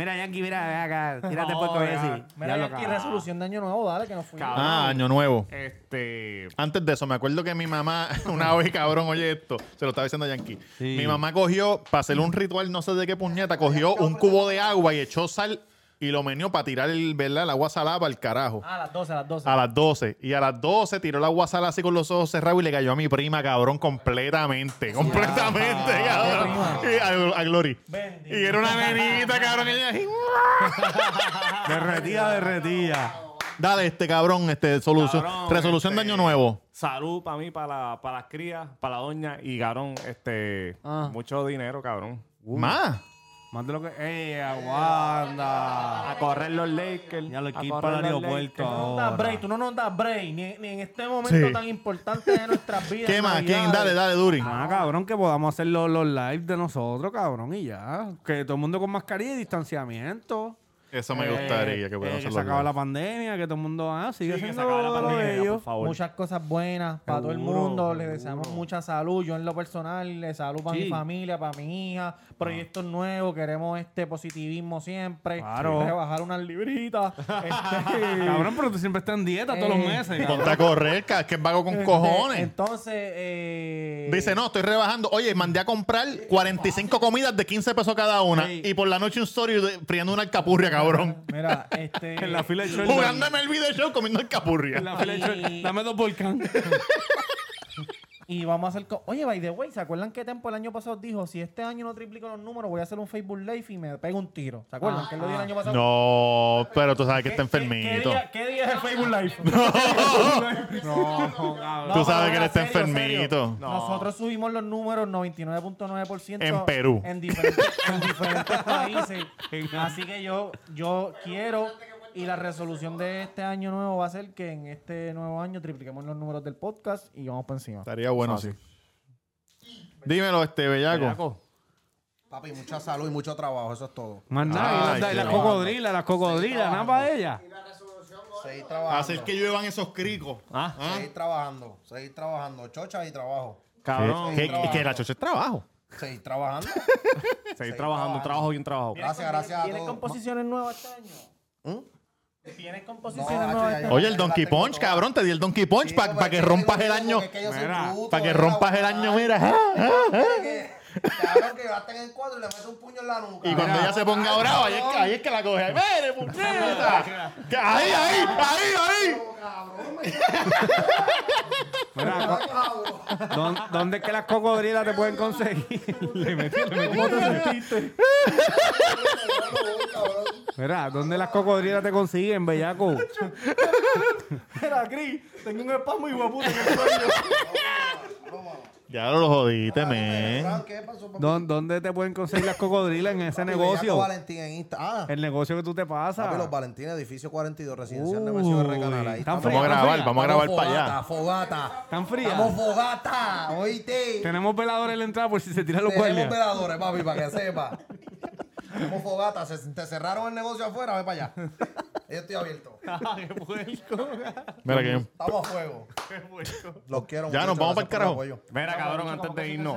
Mira, Yankee, mira, acá. [LAUGHS] Tírate por ese. Mira, Ya aquí lo cabrón. resolución de año nuevo, dale, que nos fuimos. Ah, año nuevo. Este. Antes de eso, me acuerdo que mi mamá, [LAUGHS] una vez, cabrón, oye esto, se lo estaba diciendo a Yankee. Sí. Mi mamá cogió, para hacer un ritual, no sé de qué puñeta, cogió un cubo de agua y echó sal y lo menió para tirar el, ¿verdad? el agua salada para el carajo. Ah, a las 12, a las 12. A las 12. Y a las 12 tiró el agua salada así con los ojos cerrados y le cayó a mi prima, cabrón, completamente. Completamente, cabrón. Y a, a Glory. Bendito. Y era una nenita, cabrón. y ella así, [LAUGHS] Derretida, derretida. Dale, este cabrón, este solución, Cabrón, resolución de este, año nuevo. Salud para mí, para, la- para las crías, para la doña y cabrón, este. Ah. Mucho dinero, cabrón. Más. Más de lo que. ¡Ey, aguanta! A correr los Lakers. Ya lo a que ir para el aeropuerto. Tú no nos das break, tú no nos das break, ni, ni en este momento Sí. tan importante de nuestras vidas. ¿Qué más? ¿Quién? Dale, dale, Duri. Ah, cabrón, que podamos hacer los, los lives de nosotros, cabrón, y ya. Que todo el mundo con mascarilla y distanciamiento. Eso me Eh, gustaría que eh, que se acaba la pandemia, que todo el mundo ah, sigue Sí, que se acabe la pandemia, ellos. por favor. Muchas cosas buenas para todo el Seguro, mundo. Les deseamos mucha salud. Yo en lo personal, le salud para Sí. mi familia, para mi hija. Proyectos nuevos. Queremos este positivismo siempre. Claro. Rebajar unas libritas. [LAUGHS] este, Cabrón, pero tú siempre estás en dieta todos los Eh, meses. Ponte a correr, que es vago con este, cojones. Entonces, eh, Dice, no, estoy rebajando. Oye, mandé a comprar 45 comidas de 15 pesos cada una. Y por la noche un story de- friendo una alcapurria, cabrón. Mira, este. En la fila de [LAUGHS] short. Jugándome el video show comiendo alcapurria. En la fila de Dame dos volcán. [LAUGHS] Y vamos a hacer. co- Oye, by the way, ¿se acuerdan que Tempo el año pasado dijo: si este año no triplico los números, voy a hacer un Facebook Live y me pego un tiro? ¿Se acuerdan? que él lo dijo el año pasado. No, pero tú sabes que está ¿Qué- qué- enfermito. ¿Qué, día, qué día es el Facebook Live? No, [LAUGHS] cabrón. Tú sabes que él está serio, serio. enfermito. Nosotros subimos los números 99.9% En Perú. En diferentes, en diferentes [LAUGHS] países. Así que yo, yo quiero. Y la resolución de este año nuevo va a ser que en este nuevo año tripliquemos los números del podcast y vamos por encima. Estaría bueno, sí. Dímelo, este bellaco. Bellaco. Papi, mucha salud y mucho trabajo, eso es todo. Más nada. Y las, cocodrilas, las cocodrilas, nada para ella. Seguir trabajando. Hacer que lluevan esos cricos. Ah, Seguir trabajando, seguir trabajando. Chocha y trabajo. cabrón. Que, que- que la chocha es trabajo. Seguir trabajando. [LAUGHS] Seguir trabajando, un trabajo bien trabajado. Gracias, gracias a ¿Tienes composiciones nuevas este año? ¿Mm? ¿Tienes No, composiciones hacho, nuevas este? Oye, el Donkey Punch, toda. cabrón. Te di el Donkey Punch Sí, para porque que rompas el año. Para que rompas el año, mira. Ah, ah, ah. Que- Cabrón, en cuatro y le metes un puño en la nuca. Y cuando ella se ponga brava, ahí es que, ahí es que la coge. ¡Ay, ¡Mire, [LAUGHS] puñeta! Que Ahí, ahí, ahí, ahí. Co- [LAUGHS] ¿dónde, dónde es que las cocodrilas te pueden conseguir? [LAUGHS] le metí, le metí. ¿Cómo te sentiste? Mira, ¿dónde las cocodrilas te consiguen, bellaco? Mira, Cris, tengo un espasmo y guaputa en el. Ya lo jodiste, men. ¿Qué pasó, papi? ¿Dó- ¿Dónde te pueden conseguir las cocodrilas en ese Papi, negocio? Bellaco Valentín en Insta. Ah, El negocio que tú te papi, pasas. los Valentín, edificio 42, residencial de Mesio de Canal. Ahí Están. Vamos a frías, grabar, vamos a grabar para fogata, allá. fogata. ¿Están frías? Estamos fogata, oíste. Tenemos veladores en la entrada por si se tiran los Tenemos guardias. veladores, papi, para que sepa. Tenemos fogata. Se, te cerraron el negocio afuera, ve para allá. Yo estoy abierto. Mira que Estamos a fuego. Los quiero Ya, nos vamos gracias por el carajo. Mira, cabrón, antes de irnos,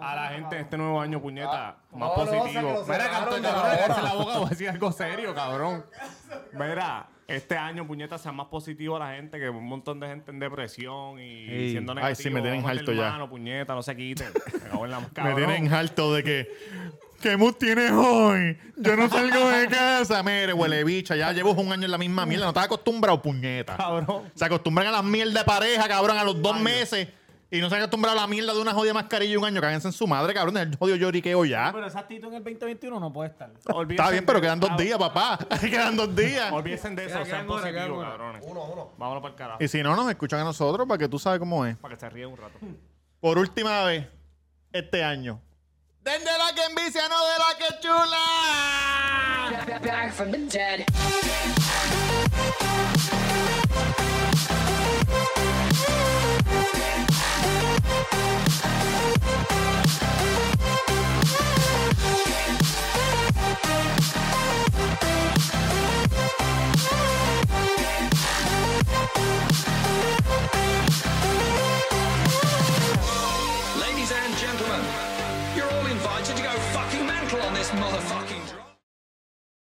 a la gente de este nuevo año, puñeta, más no, no, positivo. Mira, canto, ya cabrón, ahora. cállate la boca, voy a decir algo serio, cabrón. Mira, este año, puñeta, sea más positivo a la gente, que un montón de gente en depresión y Ey. siendo Ay, negativo. sí, me tienen vamos harto ya. mano, puñeta, no se quiten. Me cago en la me cabrón. tienen harto de que. ¿Qué mood tienes hoy? Yo no salgo de [LAUGHS] casa. Mire, huele bicha. Ya llevo un año en la misma mierda. No estás acostumbrado, puñeta. Cabrón. Se acostumbran a las mierdas de pareja, cabrón, a los dos meses. Y no se han acostumbrado a la mierda de una jodida mascarilla y un año. Cáguense en su madre, cabrón. El jodido lloriqueo ya. Pero esa actitud en el 2021 no puede estar. Olvídense Está bien, pero quedan dos ah, días, papá. [LAUGHS] [LAUGHS] quedan dos días. Olvídense de eso, Queda- sean positivos, cabrones. Uno, uno. Vámonos para el carajo, Y si no, nos escuchan a nosotros para que tú sabes cómo es. para que se ríen un rato. Por última vez, este año. ¡Den de la que envicia, no de la que chula! Back, from the dead.